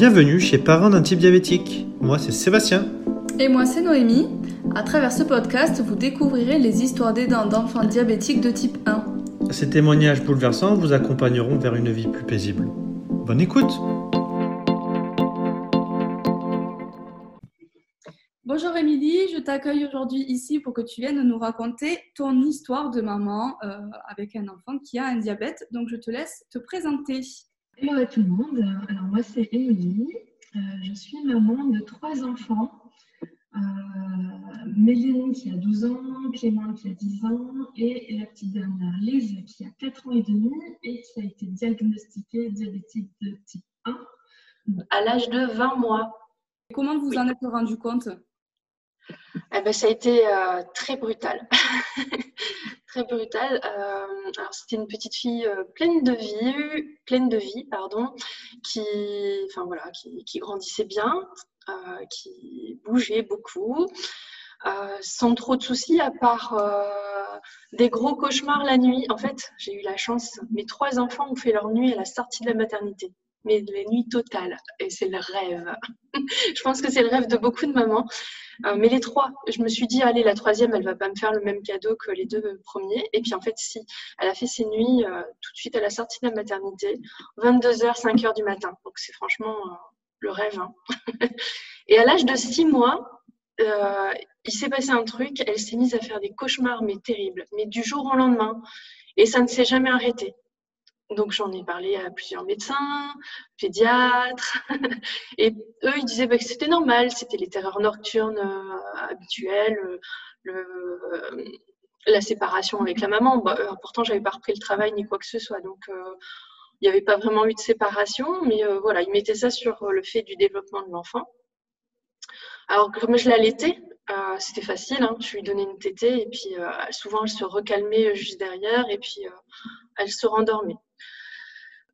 bienvenue chez Parents d'un type diabétique. Moi c'est Sébastien. Et moi c'est Noémie. À travers ce podcast, vous découvrirez les histoires d'aidants d'enfants diabétiques de type 1. Ces témoignages bouleversants vous accompagneront vers une vie plus paisible. Bonne écoute Bonjour Émilie, je t'accueille aujourd'hui ici pour que tu viennes nous raconter ton histoire de maman euh, avec un enfant qui a un diabète. Donc je te laisse te présenter. Hello à tout le monde. Alors moi c'est Émilie. Euh, je suis maman de trois enfants. Euh, Méline qui a 12 ans, Clément qui a 10 ans et la petite dernière Lise qui a 4 ans et demi et qui a été diagnostiquée diabétique de type 1 à l'âge de 20 mois. Comment vous en êtes rendu compte? Eh ben, ça a été euh, très brutal. très brutal. Euh, alors c'était une petite fille euh, pleine de vie, pleine de vie, pardon, qui, enfin voilà, qui, grandissait bien, qui bougeait beaucoup, sans trop de soucis, à part des gros cauchemars la nuit. En fait, j'ai eu la chance. Mes trois enfants ont fait leur nuit à la sortie de la maternité mais les nuits totales. Et c'est le rêve. je pense que c'est le rêve de beaucoup de mamans. Euh, mais les trois, je me suis dit, allez, la troisième, elle va pas me faire le même cadeau que les deux premiers. Et puis en fait, si, elle a fait ses nuits euh, tout de suite à la sortie de la maternité, 22h, 5h du matin. Donc c'est franchement euh, le rêve. Hein. Et à l'âge de six mois, il s'est passé un truc, elle s'est mise à faire des cauchemars, mais terribles, mais du jour au lendemain. Et ça ne s'est jamais arrêté. Donc j'en ai parlé à plusieurs médecins, pédiatres, et eux ils disaient bah, que c'était normal, c'était les terreurs nocturnes euh, habituelles, le, la séparation avec la maman. Bah, euh, pourtant j'avais pas repris le travail ni quoi que ce soit, donc euh, il n'y avait pas vraiment eu de séparation, mais voilà, ils mettaient ça sur le fait du développement de l'enfant. Alors comme je l'allaitais, c'était facile, hein. je lui donnais une tétée et puis souvent elle se recalmait juste derrière et puis elle se rendormait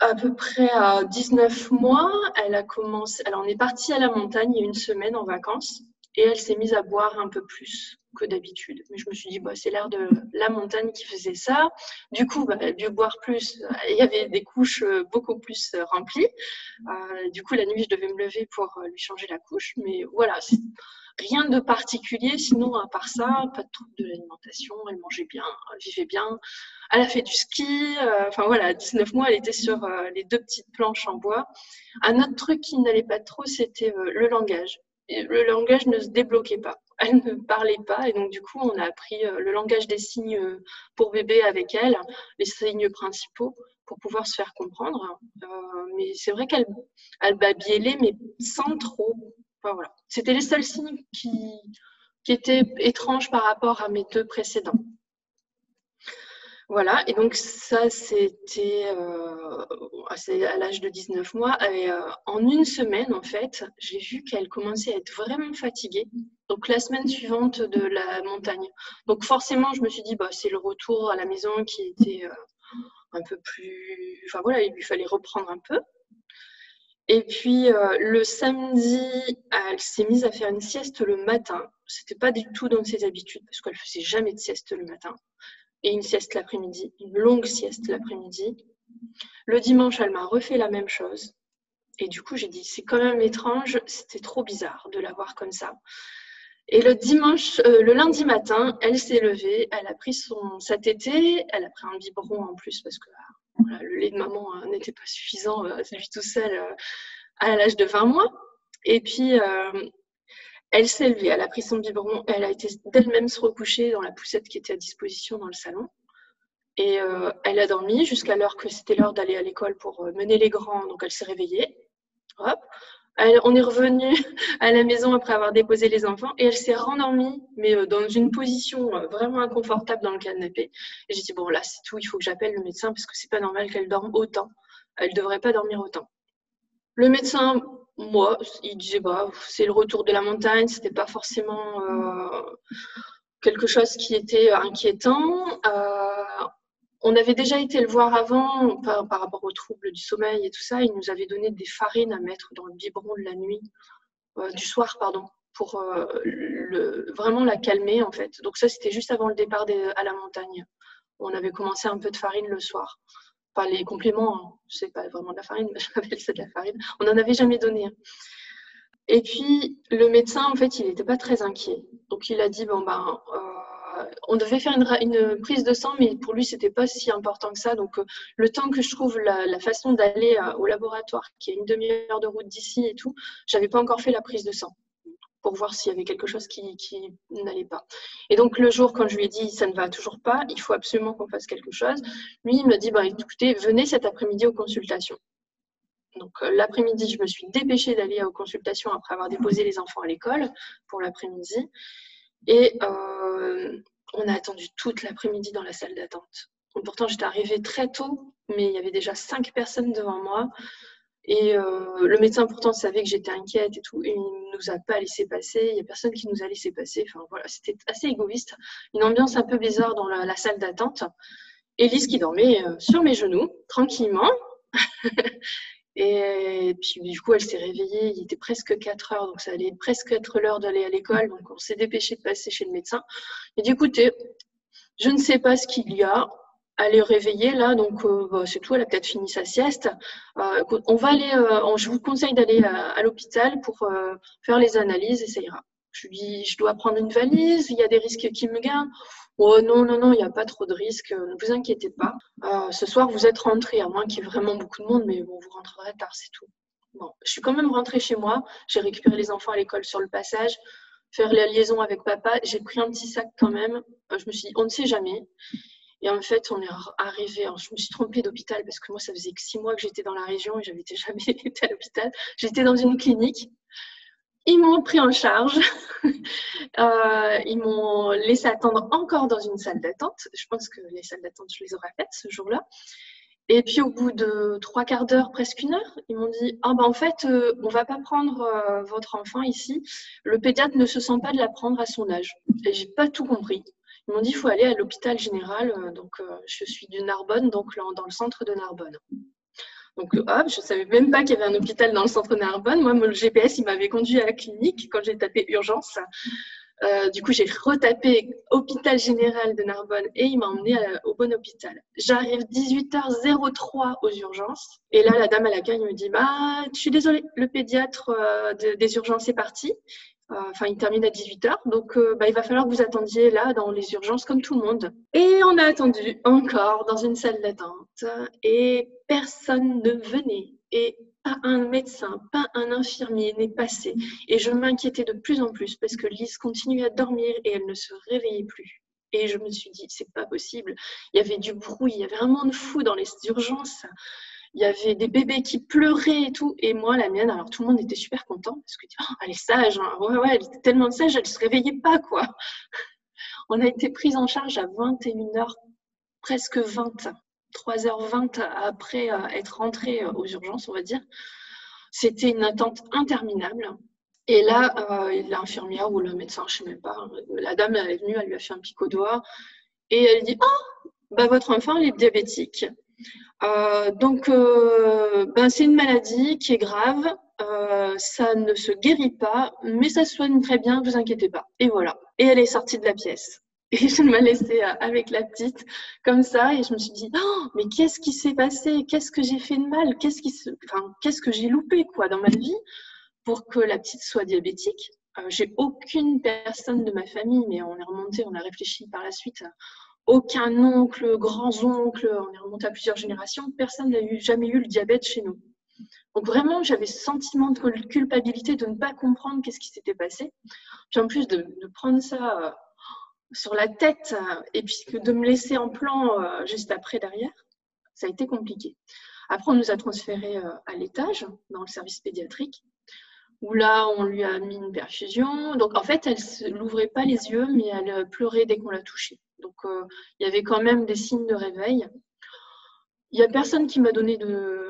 à peu près à 19 mois, elle a commencé. Alors, on est parti à la montagne il y a une semaine en vacances et elle s'est mise à boire un peu plus que d'habitude. Mais je me suis dit, bah, c'est l'air de la montagne qui faisait ça. Du coup, bah, elle a dû boire plus. Il y avait des couches euh, beaucoup plus euh, remplies. Euh, du coup, la nuit, je devais me lever pour lui changer la couche. Mais voilà, rien de particulier. Sinon, à part ça, pas de trouble de l'alimentation. Elle mangeait bien, elle vivait bien. Elle a fait du ski. enfin voilà, à 19 mois, elle était sur les deux petites planches en bois. Un autre truc qui n'allait pas trop, c'était le langage le langage ne se débloquait pas. Elle ne parlait pas et donc du coup on a appris euh, le langage des signes euh, pour bébé avec elle, les signes principaux pour pouvoir se faire comprendre. Euh, mais c'est vrai qu'elle elle babillait mais sans trop. Voilà. C'était les seuls signes qui, étaient étranges par rapport à mes deux précédents. Voilà, et donc ça, c'était euh, à l'âge de 19 mois. Euh, en une semaine, en fait, j'ai vu qu'elle commençait à être vraiment fatiguée. Donc la semaine suivante de la montagne. Donc forcément, je me suis dit, bah, c'est le retour à la maison qui était euh, un peu plus... Enfin voilà, il lui fallait reprendre un peu. Et puis le samedi, elle s'est mise à faire une sieste le matin. C'était pas du tout dans ses habitudes parce qu'elle faisait jamais de sieste le matin et une sieste l'après-midi, une longue sieste l'après-midi. Le dimanche, elle m'a refait la même chose. Et du coup, j'ai dit, c'est quand même étrange, c'était trop bizarre de la voir comme ça. Et le dimanche, euh, le lundi matin, elle s'est levée, elle a pris son, sa tétée, elle a pris un biberon en plus parce que le lait de maman hein, n'était pas suffisant, euh, lui tout seul, euh, à l'âge de 20 mois. Et puis, elle s'est levée, elle a pris son biberon, elle a été d'elle-même se recoucher dans la poussette qui était à disposition dans le salon. Et euh, elle a dormi jusqu'à l'heure que c'était l'heure d'aller à l'école pour euh, mener les grands. Donc elle s'est réveillée. Hop. On est revenu à la maison après avoir déposé les enfants et elle s'est rendormie, mais euh, dans une position vraiment inconfortable dans le canapé. J'ai dit bon là c'est tout, il faut que j'appelle le médecin parce que c'est pas normal qu'elle dorme autant. Elle devrait pas dormir autant. Le médecin moi, il disait bah, c'est le retour de la montagne, c'était pas forcément euh, quelque chose qui était inquiétant. Euh, on avait déjà été le voir avant par, rapport aux troubles du sommeil et tout ça. Il nous avait donné des farines à mettre dans le biberon de la nuit, euh, du soir, pardon, pour le, vraiment la calmer en fait. Donc ça, c'était juste avant le départ à la montagne. On avait commencé un peu de farine le soir. Enfin, les compléments, hein. je sais pas vraiment de la farine, mais je rappelle c'est de la farine. On n'en avait jamais donné. Hein. Et puis, le médecin, en fait, il n'était pas très inquiet. Donc, il a dit, bon, ben, euh, on devait faire une, prise de sang, mais pour lui, c'était pas si important que ça. Donc, euh, le temps que je trouve la, façon d'aller euh, au laboratoire, qui est une demi-heure de route d'ici et tout, j'avais pas encore fait la prise de sang pour voir s'il y avait quelque chose qui, qui n'allait pas. Et donc, le jour, quand je lui ai dit, ça ne va toujours pas, il faut absolument qu'on fasse quelque chose, lui, il me dit, bah, écoutez, venez cet après-midi aux consultations. Donc euh, l'après-midi, je me suis dépêchée d'aller aux consultations après avoir déposé les enfants à l'école pour l'après-midi. Et euh, on a attendu toute l'après-midi dans la salle d'attente. Pourtant, j'étais arrivée très tôt, mais il y avait déjà cinq personnes devant moi. Et euh, le médecin pourtant savait que j'étais inquiète et tout, et il ne nous a pas laissé passer. Il n'y a personne qui nous a laissé passer. Enfin voilà, c'était assez égoïste. Une ambiance un peu bizarre dans la, la salle d'attente. Elise qui dormait sur mes genoux, tranquillement. Et puis, du coup, elle s'est réveillée. Il était presque 4 heures, donc ça allait presque être l'heure d'aller à l'école. Donc, on s'est dépêché de passer chez le médecin. Il dit écoutez, je ne sais pas ce qu'il y a. Allez réveiller là, donc euh, bah, c'est tout. Elle a peut-être fini sa sieste. Euh, on va aller. Euh, je vous conseille d'aller à, l'hôpital pour faire les analyses et ça ira. Je lui dis je dois prendre une valise. Il y a des risques qui me gardent. Oh non, non, non, il n'y a pas trop de risques, ne vous inquiétez pas. Euh, ce soir, vous êtes rentré, à moins qu'il y ait vraiment beaucoup de monde, mais bon, vous rentrerez tard, c'est tout. Bon, je suis quand même rentrée chez moi, j'ai récupéré les enfants à l'école sur le passage, faire la liaison avec papa, j'ai pris un petit sac quand même. Euh, je me suis dit, on ne sait jamais. Et en fait, on est arrivé, je me suis trompée d'hôpital parce que moi, ça faisait six mois que j'étais dans la région et j'avais jamais été à l'hôpital. J'étais dans une clinique ils m'ont pris en charge. Euh, ils m'ont laissé attendre encore dans une salle d'attente. Je pense que les salles d'attente, je les aurais faites ce jour-là. Et puis au bout de trois quarts d'heure, presque une heure, ils m'ont dit ah ben en fait euh, on va pas prendre euh, votre enfant ici. Le pédiatre ne se sent pas de la prendre à son âge. Et j'ai pas tout compris. Ils m'ont dit il faut aller à l'hôpital général. donc je suis du Narbonne, donc dans le centre de Narbonne. Donc, hop, je ne savais même pas qu'il y avait un hôpital dans le centre Narbonne. Moi, le GPS, il m'avait conduit à la clinique quand j'ai tapé urgence. Euh, du coup, j'ai retapé hôpital général de Narbonne et il m'a emmené au bon hôpital. J'arrive 18h03 aux urgences et là, la dame à l'accueil me dit bah, Je suis désolée, le pédiatre euh, des urgences est parti. Euh, enfin, il termine à 18h, donc euh, bah, il va falloir que vous attendiez là dans les urgences comme tout le monde. Et on a attendu encore dans une salle d'attente et personne ne venait. Et pas un médecin, pas un infirmier n'est passé. Et je m'inquiétais de plus en plus parce que Lise continuait à dormir et elle ne se réveillait plus. Et je me suis dit, c'est pas possible. Il y avait du bruit, il y avait vraiment de fou dans les urgences il y avait des bébés qui pleuraient et tout. Et moi, la mienne, alors tout le monde était super content parce que oh, elle est sage, hein. elle était tellement sage, elle ne se réveillait pas, quoi. On a été prise en charge à 21h, presque 20, 3h20 après euh, être rentrée euh, aux urgences, on va dire. C'était une attente interminable. Et là, euh, l'infirmière ou le médecin, je ne sais même pas, la dame elle est venue, elle lui a fait un pic au doigt et elle dit Oh, bah, votre enfant est diabétique. Euh, donc, euh, ben, c'est une maladie qui est grave. Euh, ça ne se guérit pas, mais ça soigne très bien, vous inquiétez pas. Et voilà. Et elle est sortie de la pièce. Et je me laissée avec la petite comme ça et je me suis dit oh, mais qu'est-ce qui s'est passé? Qu'est-ce que j'ai fait de mal? Qu'est-ce qu'est-ce que j'ai loupé quoi dans ma vie? Pour que la petite soit diabétique J'ai aucune personne de ma famille, mais on est remonté, on a réfléchi par la suite aucun oncle, grands-oncles, on est remonté à plusieurs générations, personne n'a jamais eu le diabète chez nous. Donc vraiment, j'avais ce sentiment de culpabilité de ne pas comprendre qu'est-ce qui s'était passé. Puis en plus de, prendre ça euh, sur la tête euh, et puis de me laisser en plan euh, juste après derrière, ça a été compliqué. Après, on nous a transférés à l'étage, dans le service pédiatrique, où là, on lui a mis une perfusion. Donc en fait, elle n'ouvrait pas les yeux, mais elle pleurait dès qu'on la touchait. Donc, euh, il y avait quand même des signes de réveil. Il n'y a personne qui m'a donné de,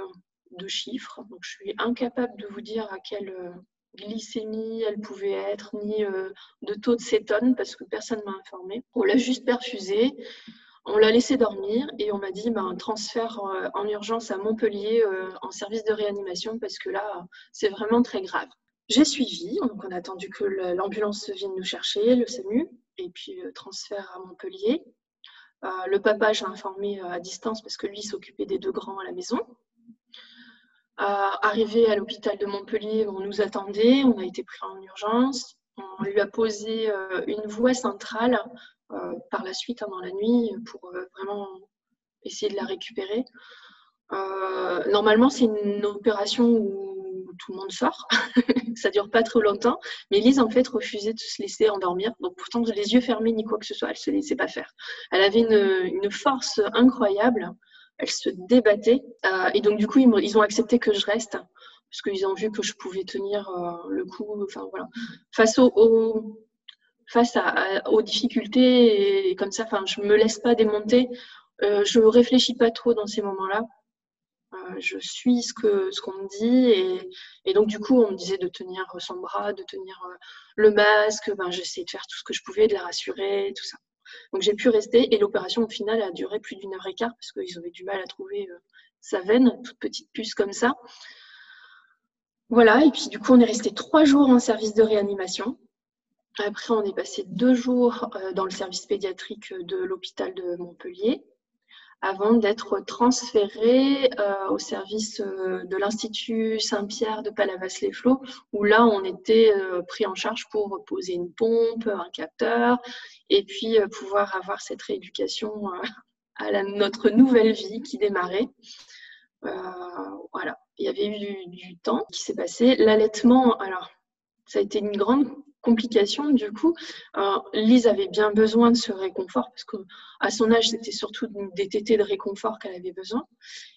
chiffres, donc je suis incapable de vous dire à quelle euh, glycémie elle pouvait être, ni euh, de taux de cétone, parce que personne ne m'a informé. On l'a juste perfusée, on l'a laissé dormir et on m'a dit ben, transfert en urgence à Montpellier en service de réanimation, parce que là, c'est vraiment très grave. J'ai suivi, donc on a attendu que l'ambulance vienne nous chercher, le SAMU et puis transfert à Montpellier. le papa, j'ai informé à distance parce que lui s'occupait des deux grands à la maison. arrivé à l'hôpital de Montpellier, on nous attendait, on a été pris en urgence. On lui a posé une voie centrale par la suite hein, dans la nuit pour vraiment essayer de la récupérer. normalement, c'est une opération où tout le monde sort. ça dure pas trop longtemps. Mais Lise, en fait, refusait de se laisser endormir. Donc, pourtant, les yeux fermés ni quoi que ce soit, elle se laissait pas faire. Elle avait une, force incroyable. Elle se débattait. Euh, et donc, du coup, ils, ont accepté que je reste parce qu'ils ont vu que je pouvais tenir euh, le coup. Enfin, voilà. Face au, face aux difficultés et, comme ça, enfin, je me laisse pas démonter. Euh, je réfléchis pas trop dans ces moments-là. Euh, je suis ce qu'on ce qu'on me dit. Et, donc, du coup, on me disait de tenir son bras, de tenir euh, le masque. Ben, J'essayais de faire tout ce que je pouvais, de la rassurer, tout ça. Donc, j'ai pu rester. Et l'opération, au final, a duré plus d'une heure et quart parce qu'ils avaient du mal à trouver euh, sa veine, toute petite puce comme ça. Voilà. Et puis, du coup, on est resté trois jours en service de réanimation. Après, on est passé deux jours dans le service pédiatrique de l'hôpital de Montpellier avant d'être transféré euh, au service euh, de l'Institut Saint-Pierre de Palavas-les-Flots, où là, on était euh, pris en charge pour poser une pompe, un capteur, et puis pouvoir avoir cette rééducation à notre nouvelle vie qui démarrait. voilà, il y avait eu du, du temps qui s'est passé. L'allaitement, alors, ça a été une grande complications du coup. Lise avait bien besoin de ce réconfort parce qu'à son âge, c'était surtout des tétés de réconfort qu'elle avait besoin.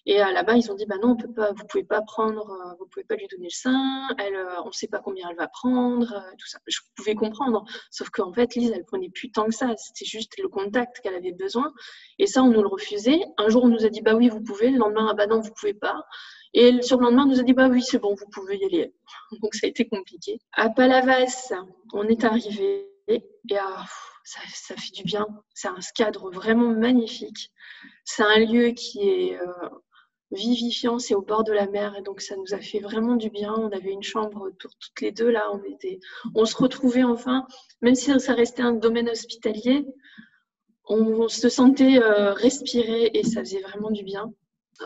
Et là-bas, ils ont dit bah non, on peut pas, vous pouvez pas prendre, euh, vous pouvez pas lui donner le sein. Elle, euh, on ne sait pas combien elle va prendre, euh, tout ça. Je pouvais comprendre, sauf qu'en fait, Lise, elle prenait plus tant que ça. C'était juste le contact qu'elle avait besoin. Et ça, on nous le refusait. Un jour, on nous a dit bah oui, vous pouvez. Le lendemain, ah bah non, vous pouvez pas. Et le lendemain, on nous a dit bah oui, c'est bon, vous pouvez y aller. Donc ça a été compliqué. À Palavas, on est arrivé et ah, ça, fait du bien. C'est un cadre vraiment magnifique. C'est un lieu qui est euh, vivifiant, c'est au bord de la mer et donc ça nous a fait vraiment du bien. On avait une chambre toutes les deux là, on était, on se retrouvait enfin, même si ça restait un domaine hospitalier, on, se sentait euh, respirer et ça faisait vraiment du bien.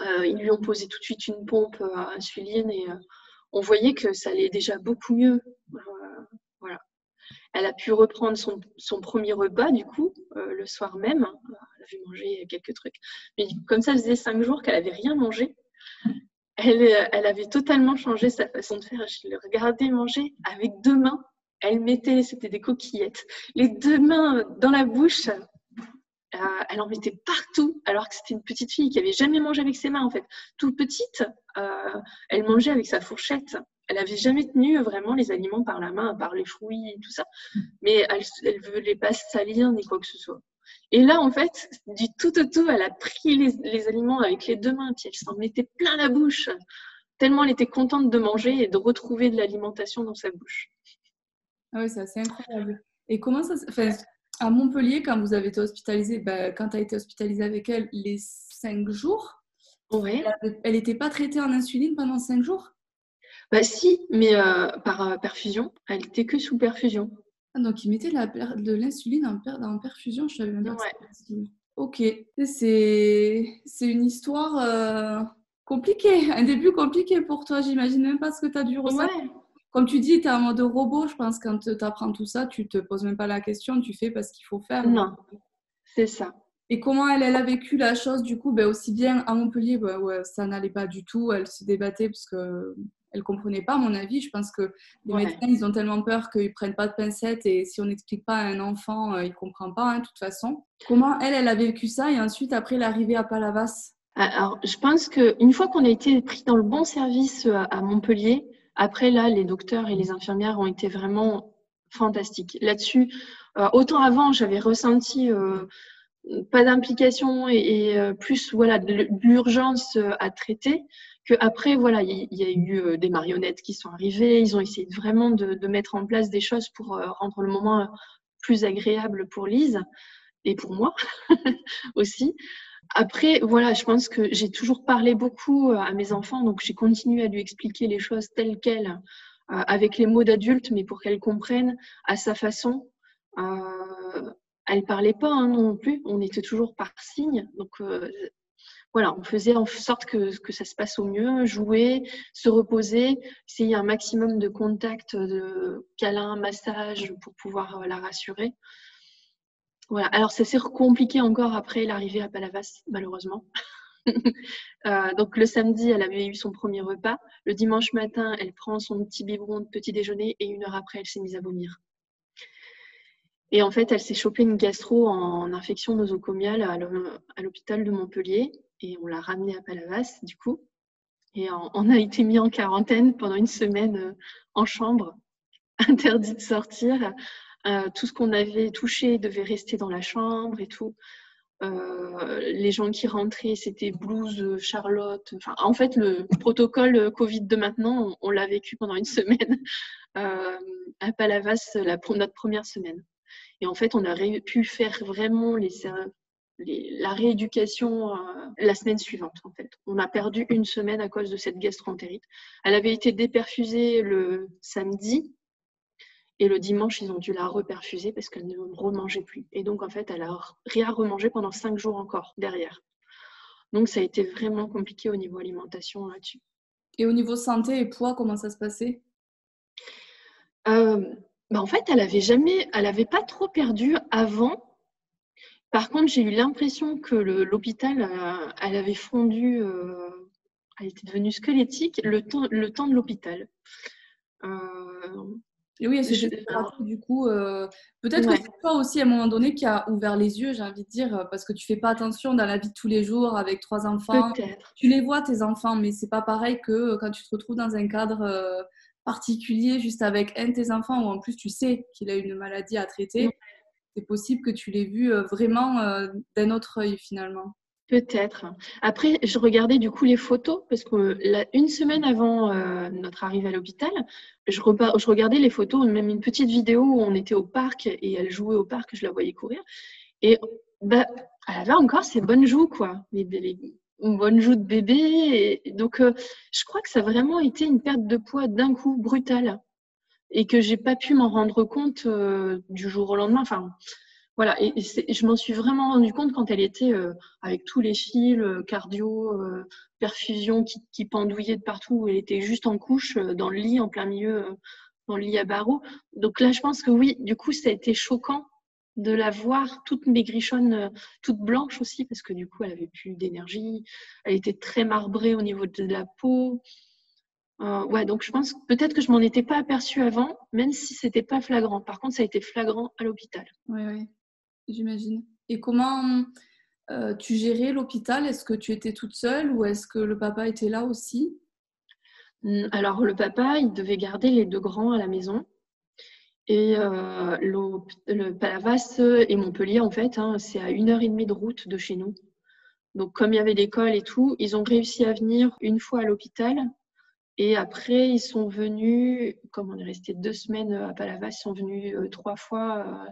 Euh, ils lui ont posé tout de suite une pompe à insuline et euh, on voyait que ça allait déjà beaucoup mieux. Euh, voilà. Elle a pu reprendre son, son premier repas, du coup, le soir même. Elle avait mangé quelques trucs. Mais comme ça faisait cinq jours qu'elle n'avait rien mangé, elle, elle, avait totalement changé sa façon de faire. Je le regardais manger avec deux mains. Elle mettait, c'était des coquillettes, les deux mains dans la bouche euh, elle en mettait partout, alors que c'était une petite fille qui avait jamais mangé avec ses mains en fait. Toute petite, euh, elle mangeait avec sa fourchette. Elle avait jamais tenu vraiment les aliments par la main, à part les fruits et tout ça. Mais elle ne voulait pas salir ni quoi que ce soit. Et là, en fait, du tout au tout, elle a pris les, aliments avec les deux mains, puis elle s'en mettait plein la bouche, tellement elle était contente de manger et de retrouver de l'alimentation dans sa bouche. Ah oui, c'est assez incroyable. Et comment ça se à Montpellier, quand vous avez été hospitalisée, bah, quand tu as été hospitalisée avec elle, les cinq jours, elle n'était pas traitée en insuline pendant cinq jours? Bah si, mais euh, par euh, perfusion. Elle était que sous perfusion. Ah, donc ils mettaient de l'insuline en, en, perfusion, je savais même pas Ok, c'est une histoire euh, compliquée, un début compliqué pour toi. J'imagine même pas ce que tu as dû ressentir. Comme tu dis, tu es en mode robot, je pense, quand tu apprends tout ça, tu te poses même pas la question, tu fais parce qu'il faut faire. Non, c'est ça. Et comment elle, elle a vécu la chose, du coup, ben, aussi bien à Montpellier, ben, ouais, ça n'allait pas du tout, elle se débattait parce que elle comprenait pas, à mon avis. Je pense que les médecins, ils ont tellement peur qu'ils prennent pas de pincettes et si on n'explique pas à un enfant, euh, il comprend pas, hein, de toute façon. Comment elle, elle a vécu ça et ensuite, après l'arrivée à Palavas? Alors, je pense qu'une fois qu'on a été pris dans le bon service euh, à Montpellier, après, là, les docteurs et les infirmières ont été vraiment fantastiques. Là-dessus, euh, autant avant, j'avais ressenti euh, pas d'implication et, euh, plus voilà de l'urgence à traiter que après voilà il y, a eu des marionnettes qui sont arrivées ils ont essayé vraiment de, de mettre en place des choses pour rendre le moment plus agréable pour Lise et pour moi aussi après, voilà, je pense que j'ai toujours parlé beaucoup euh, à mes enfants, donc j'ai continué à lui expliquer les choses telles quelles, euh, avec les mots d'adulte, mais pour qu'elle comprenne à sa façon. Euh, elle parlait pas hein, non plus. On était toujours par signe. Donc voilà, on faisait en sorte que, que, ça se passe au mieux, jouer, se reposer, essayer un maximum de contact, de câlin, massage pour pouvoir la rassurer. Alors, c'est compliqué encore après l'arrivée à Palavas, malheureusement. Euh, donc, le samedi, elle avait eu son premier repas. Le dimanche matin, elle prend son petit biberon de petit déjeuner et une heure après, elle s'est mise à vomir. Et en fait, elle s'est chopée une gastro en infection nosocomiale à l'hôpital de Montpellier et on l'a ramenée à Palavas, du coup. Et on a été mis en quarantaine pendant une semaine euh, en chambre, interdit de sortir. Euh, tout ce qu'on avait touché devait rester dans la chambre et tout. Euh, les gens qui rentraient, c'était blouse, Charlotte. Enfin, en fait, le protocole Covid de maintenant, on, l'a vécu pendant une semaine euh, à Palavas, la, notre première semaine. Et en fait, on a pu faire vraiment la rééducation la semaine suivante. En fait, on a perdu une semaine à cause de cette gastroentérite. Elle avait été déperfusée le samedi et le dimanche, ils ont dû la reperfuser parce qu'elle ne remangeait plus. Et donc, en fait, elle a rien remangé pendant cinq jours encore derrière. Donc, ça a été vraiment compliqué au niveau alimentation là-dessus. Et au niveau santé et poids, comment ça se passait? Euh, bah, En fait, elle avait jamais, elle n'avait pas trop perdu avant. Par contre, j'ai eu l'impression que l'hôpital, euh, elle avait fondu, euh, elle était devenue squelettique le temps, le temps de l'hôpital. Oui, c'est du coup. Euh, peut-être que c'est toi aussi à un moment donné qui a ouvert les yeux, j'ai envie de dire, parce que tu fais pas attention dans la vie de tous les jours avec trois enfants. Tu les vois tes enfants, mais c'est pas pareil que quand tu te retrouves dans un cadre euh, particulier, juste avec un de tes enfants, où en plus tu sais qu'il a une maladie à traiter. C'est possible que tu l'aies vu euh, vraiment d'un autre œil finalement. Peut-être. Après, je regardais du coup les photos parce que une semaine avant euh, notre arrivée à l'hôpital, je, regardais les photos, même une petite vidéo où on était au parc et elle jouait au parc, je la voyais courir. Et bah, elle avait encore ses bonnes joues, quoi, les, joues de bébé. Donc, euh, je crois que ça a vraiment été une perte de poids d'un coup brutale et que j'ai pas pu m'en rendre compte euh, du jour au lendemain. Enfin, voilà, et, je m'en suis vraiment rendu compte quand elle était euh, avec tous les fils, euh, cardio, euh, perfusion qui, qui, pendouillaient de partout. Elle était juste en couche dans le lit, en plein milieu, dans le lit à barreaux. Donc là, je pense que oui, du coup, ça a été choquant de la voir toute maigrichonne, toute blanche aussi, parce que du coup, elle avait plus d'énergie. Elle était très marbrée au niveau de la peau. ouais, donc je pense peut-être que je m'en étais pas aperçue avant, même si c'était pas flagrant. Par contre, ça a été flagrant à l'hôpital. Oui, oui j'imagine. Et comment euh, tu gérais l'hôpital? Est-ce que tu étais toute seule ou est-ce que le papa était là aussi? Mmh, Alors, le papa, il devait garder les deux grands à la maison. Et euh, le, Palavas et Montpellier, en fait, hein, c'est à une heure et demie de route de chez nous. Donc, comme il y avait l'école et tout, ils ont réussi à venir une fois à l'hôpital. Et après, ils sont venus, comme on est resté deux semaines à Palavas, ils sont venus euh, trois fois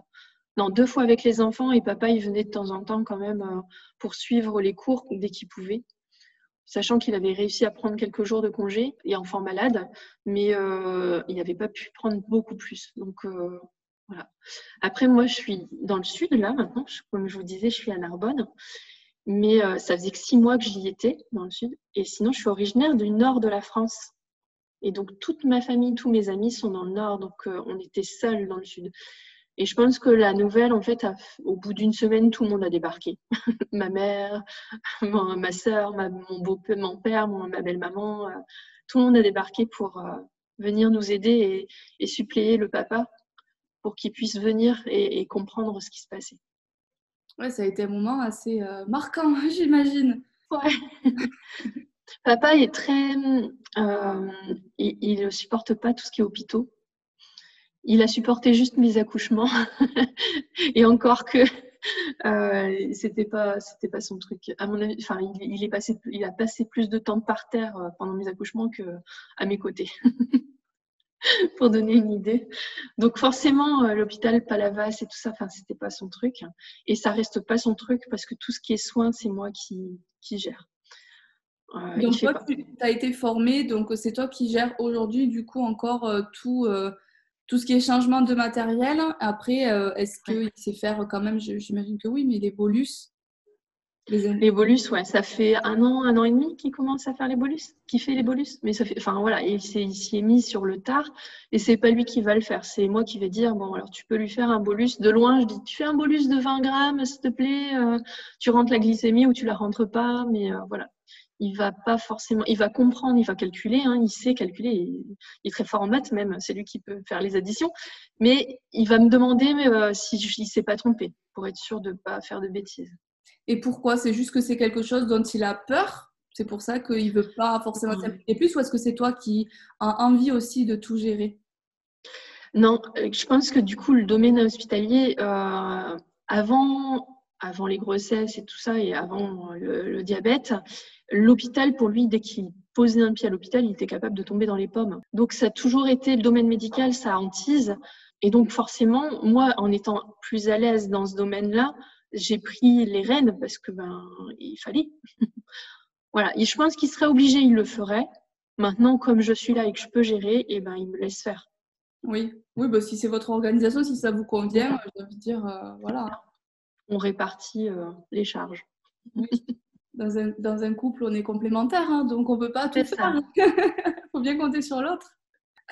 non, deux fois avec les enfants et papa, il venait de temps en temps quand même euh, pour suivre les cours dès qu'il pouvait, sachant qu'il avait réussi à prendre quelques jours de congé et enfant malade, mais euh, il n'avait pas pu prendre beaucoup plus. Donc euh, voilà. Après, moi, je suis dans le sud là maintenant, comme je vous disais, je suis à Narbonne, mais ça faisait que six mois que j'y étais dans le sud, et sinon, je suis originaire du nord de la France. Et donc, toute ma famille, tous mes amis sont dans le nord, donc on était seuls dans le sud. Et je pense que la nouvelle, en fait, au bout d'une semaine, tout le monde a débarqué. ma mère, ma soeur, mon beau-père, mon père, ma belle-maman, euh, tout le monde a débarqué pour euh, venir nous aider et, suppléer le papa pour qu'il puisse venir et, comprendre ce qui se passait. Ouais, ça a été un moment assez euh, marquant, j'imagine. Ouais. papa est très. il ne supporte pas tout ce qui est hôpitaux il a supporté juste mes accouchements. Et encore que euh, c'était pas c'était pas son truc. À mon avis enfin il, est passé il a passé plus de temps par terre euh, pendant mes accouchements que à mes côtés. Pour donner une idée. Donc forcément euh, l'hôpital Palavas et tout ça enfin c'était pas son truc. Et ça reste pas son truc parce que tout ce qui est soins c'est moi qui qui gère. Donc toi tu as été formée donc c'est toi qui gères aujourd'hui du coup encore tout tout ce qui est changement de matériel. Après, est-ce qu'il sait faire quand même J'imagine que oui, mais les bolus, les, bolus, ouais, ça fait un an, un an et demi qu'il commence à faire les bolus, qui fait les bolus. Mais ça fait, enfin voilà, il s'y est, mis sur le tard et c'est pas lui qui va le faire. C'est moi qui vais dire bon, alors tu peux lui faire un bolus de loin. Je dis tu fais un bolus de 20 grammes, s'il te plaît. Euh, tu rentres la glycémie ou tu la rentres pas, mais euh, voilà. Il va pas forcément, il va comprendre, il va calculer, hein, il sait calculer, il, est très fort en maths même, c'est lui qui peut faire les additions, mais il va me demander mais, euh, si je ne s'est pas trompé pour être sûr de ne pas faire de bêtises. Et pourquoi? C'est juste que c'est quelque chose dont il a peur? C'est pour ça qu'il ne veut pas forcément s'impliquer plus Ou est-ce que c'est toi qui as envie aussi de tout gérer? Non, euh, je pense que du coup, le domaine hospitalier, euh, avant, avant les grossesses et tout ça, et avant le, diabète, l'hôpital, pour lui, dès qu'il posait un pied à l'hôpital, il était capable de tomber dans les pommes. Donc, ça a toujours été le domaine médical, ça hantise. Et donc, forcément, moi, en étant plus à l'aise dans ce domaine-là, j'ai pris les rênes parce que ben il fallait. voilà. Et je pense qu'il serait obligé, il le ferait. Maintenant, comme je suis là et que je peux gérer, et eh ben il me laisse faire. Oui, oui, bah, si c'est votre organisation, si ça vous convient, je veux dire, euh, voilà. On répartit euh, les charges. Dans, un, dans, un, couple, on est complémentaires, hein, donc on ne peut pas tout faire. Il faut bien compter sur l'autre.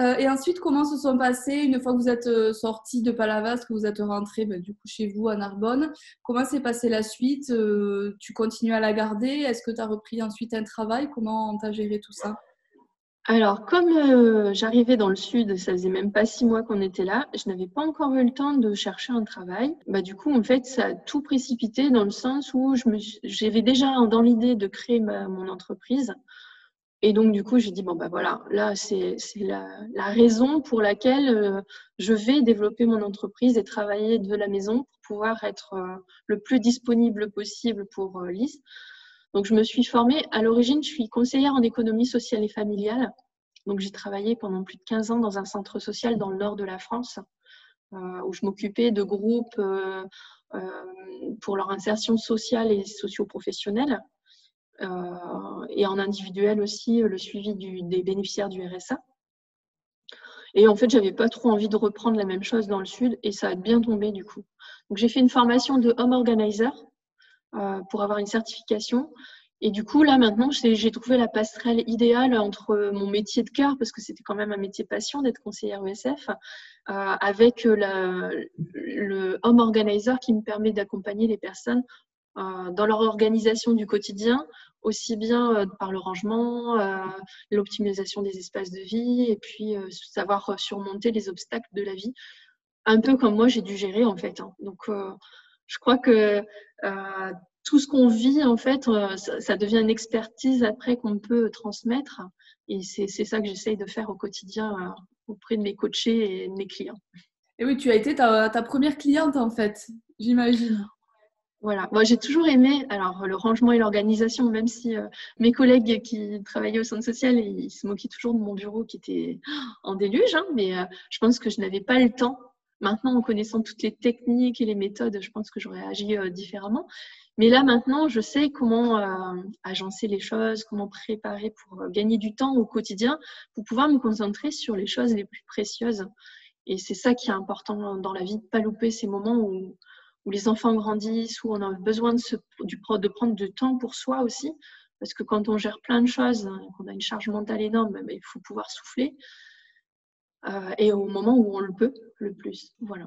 Euh, et ensuite, comment se sont passés, une fois que vous êtes euh, sorti de Palavas, que vous êtes rentré ben, du coup chez vous à Narbonne, comment s'est passée la suite euh, Tu continues à la garder Est-ce que tu as repris ensuite un travail Comment tu as géré tout ça? Alors, comme j'arrivais dans le sud, ça faisait même pas six mois qu'on était là, je n'avais pas encore eu le temps de chercher un travail. Bah, du coup, en fait, ça a tout précipité dans le sens où j'avais déjà dans l'idée de créer mon entreprise. Et donc, du coup, j'ai dit, bon, ben voilà, là, c'est la, raison pour laquelle euh, je vais développer mon entreprise et travailler de la maison pour pouvoir être euh, le plus disponible possible pour euh, Lise. Donc, je me suis formée. À l'origine, je suis conseillère en économie sociale et familiale. Donc, j'ai travaillé pendant plus de 15 ans dans un centre social dans le nord de la France, où je m'occupais de groupes pour leur insertion sociale et socio-professionnelle. Euh, et en individuel aussi le suivi des bénéficiaires du RSA. Et en fait, j'avais pas trop envie de reprendre la même chose dans le sud et ça a bien tombé du coup. Donc j'ai fait une formation de home organizer euh, pour avoir une certification. Et du coup, là maintenant, j'ai trouvé la passerelle idéale entre mon métier de cœur, parce que c'était quand même un métier passion d'être conseillère ESF, euh, avec le home organizer qui me permet d'accompagner les personnes euh, dans leur organisation du quotidien, aussi bien euh, par le rangement, euh, l'optimisation des espaces de vie et puis savoir surmonter les obstacles de la vie. Un peu comme moi, j'ai dû gérer en fait. Hein. Donc, je crois que tout ce qu'on vit, en fait, ça, devient une expertise après qu'on peut transmettre. Et c'est ça que j'essaye de faire au quotidien auprès de mes coachés et de mes clients. Et oui, tu as été ta, ta première cliente, en fait, j'imagine. Voilà, moi j'ai toujours aimé alors le rangement et l'organisation, même si euh, mes collègues qui travaillaient au centre social, ils se moquaient toujours de mon bureau qui était en déluge, hein, mais euh, je pense que je n'avais pas le temps. Maintenant, en connaissant toutes les techniques et les méthodes, je pense que j'aurais agi euh, différemment. Mais là, maintenant, je sais comment agencer les choses, comment préparer pour gagner du temps au quotidien, pour pouvoir me concentrer sur les choses les plus précieuses. Et c'est ça qui est important dans la vie, de ne pas louper ces moments où les enfants grandissent, où on a besoin de, de prendre du temps pour soi aussi. Parce que quand on gère plein de choses, hein, qu'on a une charge mentale énorme, il faut pouvoir souffler. Euh, et au moment où on le peut le plus. Voilà.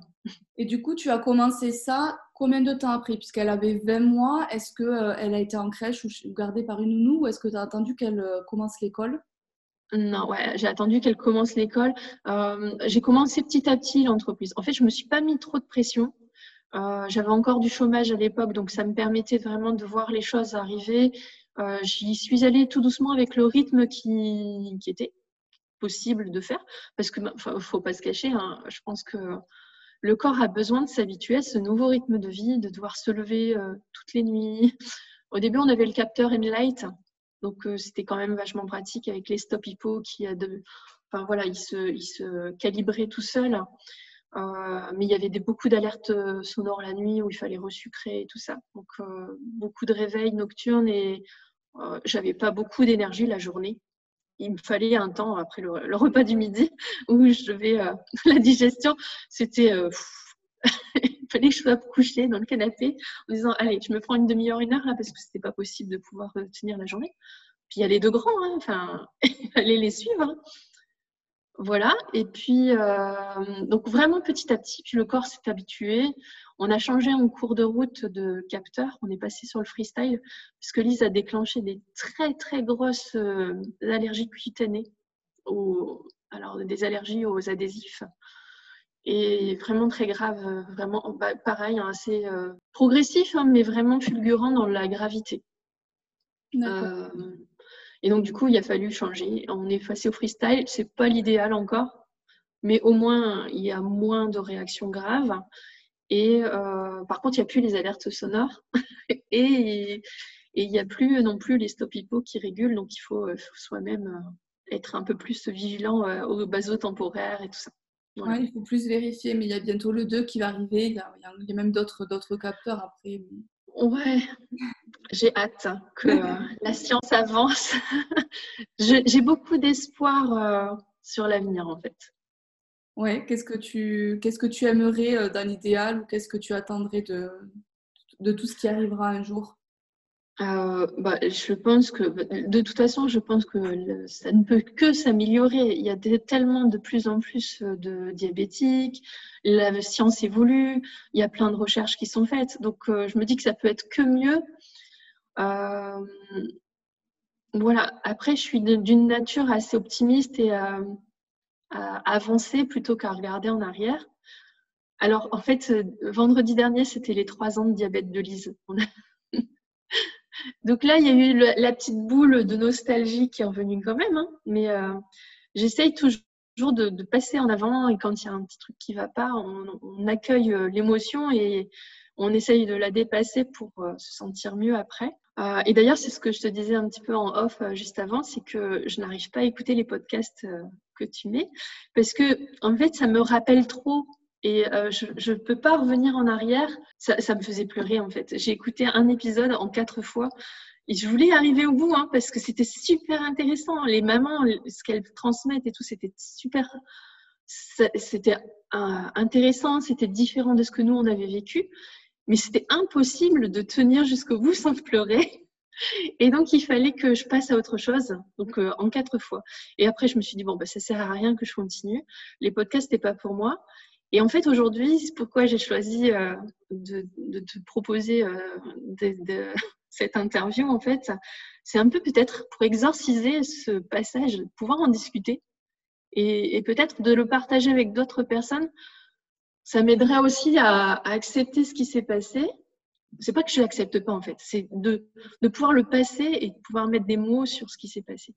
Et du coup, tu as commencé ça combien de temps après? Puisqu'elle avait 20 mois, est-ce qu'elle euh, elle a été en crèche ou gardée par une nounou ou est-ce que tu as attendu qu'elle euh, commence l'école? Non, ouais, j'ai attendu qu'elle commence l'école. j'ai commencé petit à petit l'entreprise. En fait, je ne me suis pas mis trop de pression. J'avais encore du chômage à l'époque, donc ça me permettait vraiment de voir les choses arriver. J'y suis allée tout doucement avec le rythme qui, était possible de faire, parce que ne faut pas se cacher. Hein, je pense que le corps a besoin de s'habituer à ce nouveau rythme de vie, de devoir se lever euh, toutes les nuits. Au début, on avait le capteur Enlight, donc c'était quand même vachement pratique avec les stop hypo qui a de, enfin voilà, il se, il se calibrait tout seul. Euh, mais il y avait des, beaucoup d'alertes euh, sonores la nuit où il fallait resucrer et tout ça. Donc euh, beaucoup de réveils nocturnes et j'avais pas beaucoup d'énergie la journée. Il me fallait un temps après le, repas du midi où je devais la digestion. C'était il fallait que je sois couchée dans le canapé en disant allez je me prends une demi-heure une heure là parce que c'était pas possible de pouvoir tenir la journée. Puis il y a les deux grands, hein, enfin il fallait les suivre. Hein. Voilà, et puis euh, donc vraiment petit à petit, puis le corps s'est habitué. On a changé en cours de route de capteur, on est passé sur le freestyle, puisque Lise a déclenché des très très grosses euh, allergies cutanées, alors des allergies aux adhésifs, et vraiment très grave, vraiment bah, pareil, hein, assez euh, progressif, hein, mais vraiment fulgurant dans la gravité. Et donc, du coup, il a fallu changer. On est passé au freestyle. C'est pas l'idéal encore, mais au moins, il y a moins de réactions graves. Et euh, par contre, il n'y a plus les alertes sonores. et il n'y a plus non plus les stop hypo qui régulent. Donc, il faut, euh, soi-même euh, être un peu plus vigilant aux basotemporaires et tout ça. il faut plus vérifier, mais il y a bientôt le 2 qui va arriver. Il y a, il y a même d'autres capteurs après. Ouais, j'ai hâte que euh, la science avance. j'ai beaucoup d'espoir euh, sur l'avenir en fait. Ouais, qu'est-ce que tu qu'est-ce que tu aimerais euh, dans l'idéal ou qu'est-ce que tu attendrais de, de tout ce qui arrivera un jour? Euh, bah, je pense que, de toute façon, je pense que ça ne peut que s'améliorer. Il y a tellement de plus en plus de diabétiques, la science évolue, il y a plein de recherches qui sont faites. Donc, euh, je me dis que ça peut être que mieux. Voilà. Après, je suis d'une nature assez optimiste et à avancer plutôt qu'à regarder en arrière. Alors, en fait, vendredi dernier, c'était les trois ans de diabète de Lise. Donc là, il y a eu la petite boule de nostalgie qui est revenue quand même, hein. mais euh, j'essaye toujours de, passer en avant et quand il y a un petit truc qui ne va pas, on, accueille euh, l'émotion et on essaye de la dépasser pour euh, se sentir mieux après. Et d'ailleurs, c'est ce que je te disais un petit peu en off juste avant, c'est que je n'arrive pas à écouter les podcasts que tu mets parce que en fait, ça me rappelle trop et euh, je ne peux pas revenir en arrière. Ça, me faisait pleurer en fait. J'ai écouté un épisode en quatre fois. Et je voulais arriver au bout hein, parce que c'était super intéressant. Les mamans, ce qu'elles transmettent et tout, c'était super. C'était euh, intéressant, c'était différent de ce que nous, on avait vécu. Mais c'était impossible de tenir jusqu'au bout sans pleurer. Et donc, il fallait que je passe à autre chose, donc euh, en quatre fois. Et après, je me suis dit, bon, bah, ça sert à rien que je continue. Les podcasts, n'étaient pas pour moi. Et en fait, aujourd'hui, c'est pourquoi j'ai choisi euh, de, te proposer euh, cette interview. En fait, c'est un peu peut-être pour exorciser ce passage, pouvoir en discuter et, peut-être de le partager avec d'autres personnes. Ça m'aiderait aussi à, accepter ce qui s'est passé. C'est pas que je l'accepte pas en fait, c'est de, de pouvoir le passer et de pouvoir mettre des mots sur ce qui s'est passé.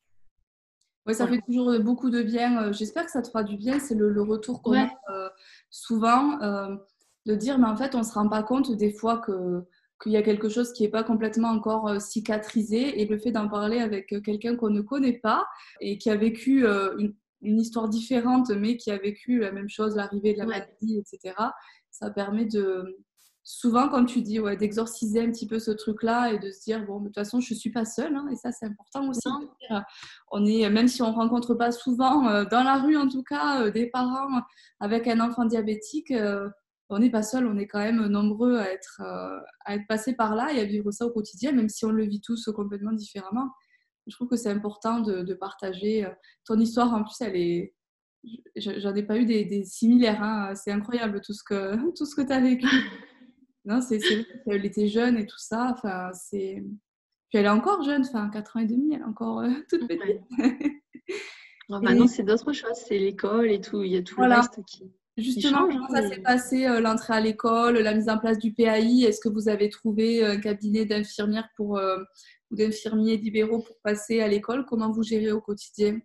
Oui, ça fait toujours beaucoup de bien. Euh, j'espère que ça te fera du bien. C'est le, retour qu'on a euh, souvent euh, de dire, mais en fait, on ne se rend pas compte des fois que qu'il y a quelque chose qui n'est pas complètement encore cicatrisé et le fait d'en parler avec quelqu'un qu'on ne connaît pas et qui a vécu une, histoire différente mais qui a vécu la même chose, l'arrivée de la maladie, etc. Ça permet de, souvent, comme tu dis, ouais, d'exorciser un petit peu ce truc-là et de se dire, bon, de toute façon, je ne suis pas seule. Hein, et ça, c'est important aussi. on est, même si on ne rencontre pas souvent, euh, dans la rue en tout cas, euh, des parents avec un enfant diabétique, euh, on n'est pas seul. On est quand même nombreux à être, à être passés par là et à vivre ça au quotidien, même si on le vit tous complètement différemment. Je trouve que c'est important de, partager. Ton histoire, en plus, elle est. J'en ai pas eu des, similaires. Hein. C'est incroyable tout ce que, tout ce que tu as vécu. Non, c'est qu'elle était jeune et tout ça. Enfin, c'est. Puis elle est encore jeune, enfin 4 ans et demi, elle est encore euh, toute petite. maintenant, c'est d'autres choses, c'est l'école et tout. Il y a tout le reste qui. Justement, comment ça s'est passé euh, l'entrée à l'école, la mise en place du PAI Est-ce que vous avez trouvé un cabinet d'infirmières pour euh, ou d'infirmiers libéraux pour passer à l'école Comment vous gérez au quotidien?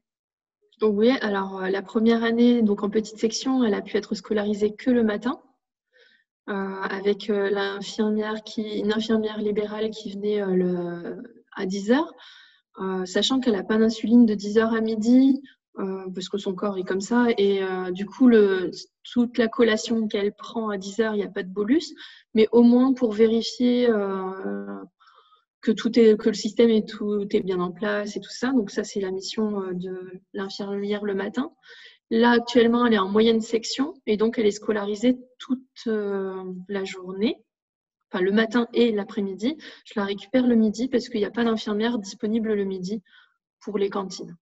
Oui, alors la première année, donc en petite section, elle a pu être scolarisée que le matin. Euh, avec euh, l'infirmière qui, une infirmière libérale qui venait euh, à 10 heures, sachant qu'elle n'a pas d'insuline de 10 heures à midi, parce que son corps est comme ça. Et du coup, toute la collation qu'elle prend à 10 heures, il n'y a pas de bolus. Mais au moins pour vérifier que tout est, que le système est tout est bien en place et tout ça. Donc ça, c'est la mission euh, de l'infirmière le matin. Là, actuellement, elle est en moyenne section et donc elle est scolarisée toute euh, la journée, enfin le matin et l'après-midi. Je la récupère le midi parce qu'il n'y a pas d'infirmière disponible le midi pour les cantines.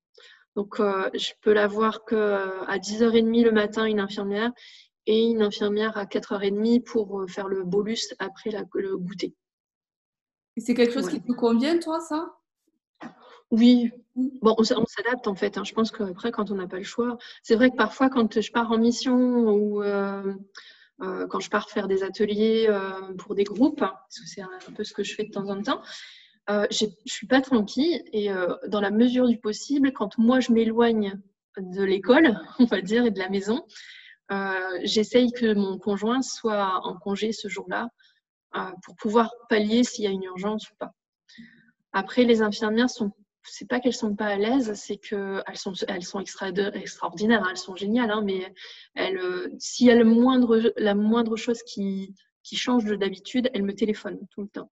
Donc, euh, je peux la voir qu'à 10h30 le matin, une infirmière, et une infirmière à 4h30 pour faire le bolus après le goûter c'est quelque chose qui te convient, toi, ça? Oui. Bon, on, s'adapte en fait. Hein. Je pense qu'après, quand on n'a pas le choix, c'est vrai que parfois, quand je pars en mission ou euh, euh, quand je pars faire des ateliers euh, pour des groupes, hein, parce que c'est un, peu ce que je fais de temps en temps, je ne suis pas tranquille et dans la mesure du possible, quand moi je m'éloigne de l'école, on va dire, et de la maison, j'essaye que mon conjoint soit en congé ce jour-là pour pouvoir pallier s'il y a une urgence ou pas. Après, les infirmières sont c'est pas qu'elles sont pas à l'aise, c'est qu'elles sont, elles sont extraordinaires, elles sont géniales, hein, mais elles, euh, s'il y a le moindre, la moindre chose qui, qui change d'habitude, elles me téléphonent tout le temps.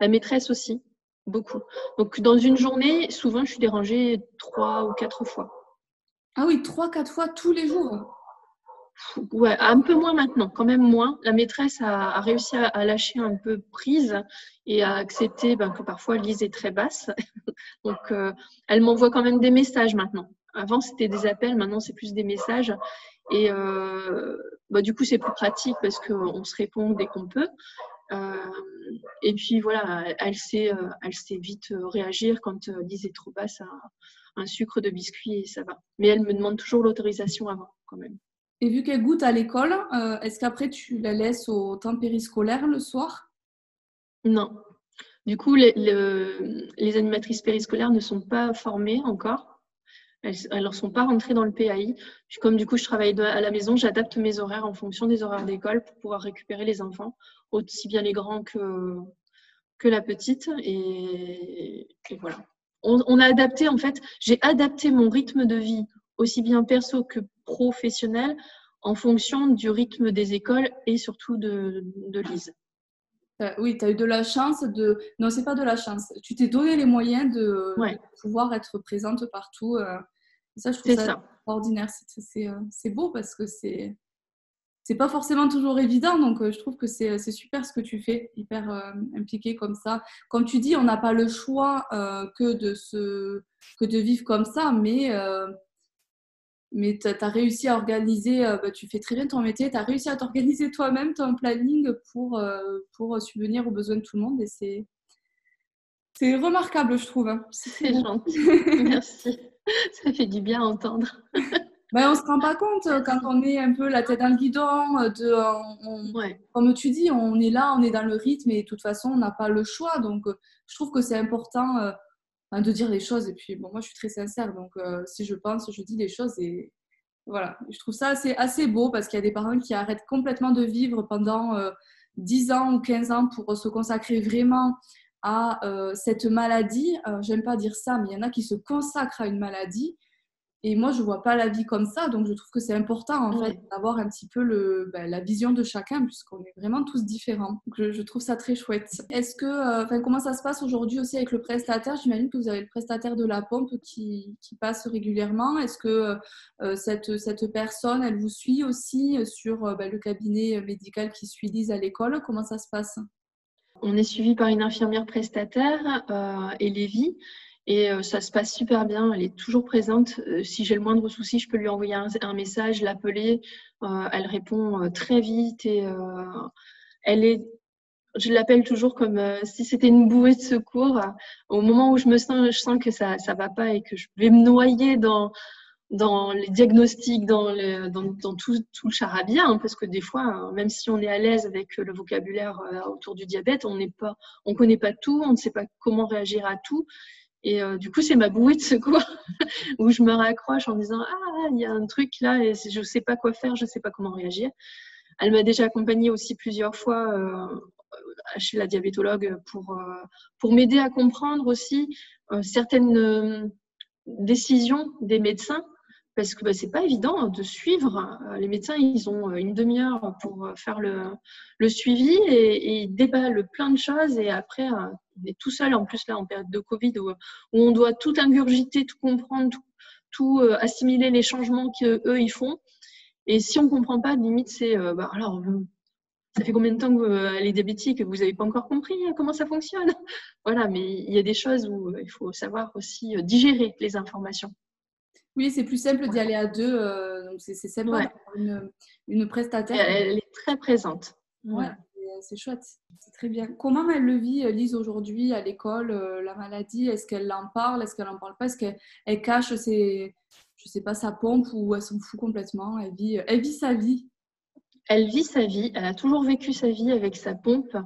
La maîtresse aussi, beaucoup. Donc, dans une journée, souvent, je suis dérangée trois ou quatre fois. Ah oui, trois, quatre fois tous les jours Ouais, un peu moins maintenant, quand même moins. La maîtresse a, réussi à, lâcher un peu prise et à accepter ben, que parfois Lise est très basse. Donc, euh, elle m'envoie quand même des messages maintenant. Avant, c'était des appels, maintenant, c'est plus des messages. Et euh, bah, du coup, c'est plus pratique parce qu'on se répond dès qu'on peut. Euh, et puis voilà, elle sait, elle sait vite réagir quand Lise est trop basse à un sucre de biscuit et ça va. Mais elle me demande toujours l'autorisation avant quand même. Et vu qu'elle goûte à l'école, euh, est-ce qu'après tu la laisses au temps périscolaire le soir? Non. Du coup, les, les, animatrices périscolaires ne sont pas formées encore. Elles ne sont pas rentrées dans le PAI. comme du coup, je travaille à la maison, j'adapte mes horaires en fonction des horaires d'école pour pouvoir récupérer les enfants, aussi bien les grands que, que la petite. Et, voilà. On, on, a adapté, en fait, j'ai adapté mon rythme de vie aussi bien perso que professionnel en fonction du rythme des écoles et surtout de, de Lise. Euh, oui, tu as eu de la chance de. Non, c'est pas de la chance. Tu t'es donné les moyens de, pouvoir être présente partout. Euh. Ça, je trouve ça, extraordinaire. Euh, c'est beau parce que c'est c'est pas forcément toujours évident. Donc, je trouve que c'est super ce que tu fais, hyper impliqué comme ça. Comme tu dis, on n'a pas le choix que, de se, que de vivre comme ça, mais mais tu as, réussi à organiser, euh, bah, tu fais très bien ton métier, tu as réussi à t'organiser toi-même ton planning pour, euh, pour subvenir aux besoins de tout le monde et c'est, c'est remarquable, je trouve. Hein. C'est gentil, merci. Ça fait du bien à entendre. Ben, on ne se rend pas compte euh, quand on est un peu la tête dans le guidon. De, Comme tu dis, on est là, on est dans le rythme et de toute façon, on n'a pas le choix. Donc, je trouve que c'est important de dire les choses. Et puis, bon, moi, je suis très sincère. Donc, euh, si je pense, je dis les choses. Et voilà, je trouve ça assez, assez beau parce qu'il y a des parents qui arrêtent complètement de vivre pendant euh, 10 ans ou 15 ans pour se consacrer vraiment à euh, cette maladie. Euh, j'aime pas dire ça, mais il y en a qui se consacrent à une maladie et moi, je vois pas la vie comme ça, donc je trouve que c'est important en fait d'avoir un petit peu le, ben, la vision de chacun, puisqu'on est vraiment tous différents. Donc, je, trouve ça très chouette. Est-ce que, euh, comment ça se passe aujourd'hui aussi avec le prestataire? J'imagine que vous avez le prestataire de la pompe qui, qui passe régulièrement. Est-ce que euh, cette, cette personne, elle vous suit aussi sur euh, ben, le cabinet médical qui suit Lise à l'école? Comment ça se passe? On est suivi par une infirmière prestataire et Lévi. Et euh, ça se passe super bien, elle est toujours présente. Euh, si j'ai le moindre souci, je peux lui envoyer un, message, l'appeler. Euh, elle répond très vite et elle est, je l'appelle toujours comme si c'était une bouée de secours. Au moment où je me sens, que ça ça va pas et que je vais me noyer dans dans les diagnostics, dans, dans, tout, tout, le charabia, hein, parce que des fois, même si on est à l'aise avec le vocabulaire autour du diabète, on on connaît pas tout, on ne sait pas comment réagir à tout, et euh, du coup, c'est ma bouée de secours où je me raccroche en disant Ah, il y a un truc là et je ne sais pas quoi faire, je ne sais pas comment réagir. Elle m'a déjà accompagnée aussi plusieurs fois euh, chez la diabétologue pour, euh, pour m'aider à comprendre aussi certaines décisions des médecins parce que bah, c'est pas évident de suivre. Euh, les médecins, ils ont une demi-heure pour faire le, suivi et, ils déballent plein de choses et après, on est tout seul, en plus là en période de Covid où, on doit tout ingurgiter, tout comprendre, tout, assimiler les changements qu'eux, ils font. Et si on comprend pas, limite, c'est bah, alors ça fait combien de temps que euh, est diabétique que vous n'avez pas encore compris hein, comment ça fonctionne? Voilà, mais il y a des choses où euh, il faut savoir aussi euh, digérer les informations. Oui, c'est plus simple d'y aller à deux. donc c'est simple une, une, prestataire. Elle, est très présente. Ouais, c'est chouette. C'est très bien. Comment elle le vit, Lise, aujourd'hui à l'école, la maladie? Est-ce qu'elle en parle? Est-ce qu'elle n'en parle pas? Est-ce qu'elle cache ses, je sais pas, sa pompe ou elle s'en fout complètement? Elle vit, elle vit sa vie elle vit sa vie, elle a toujours vécu sa vie avec sa pompe,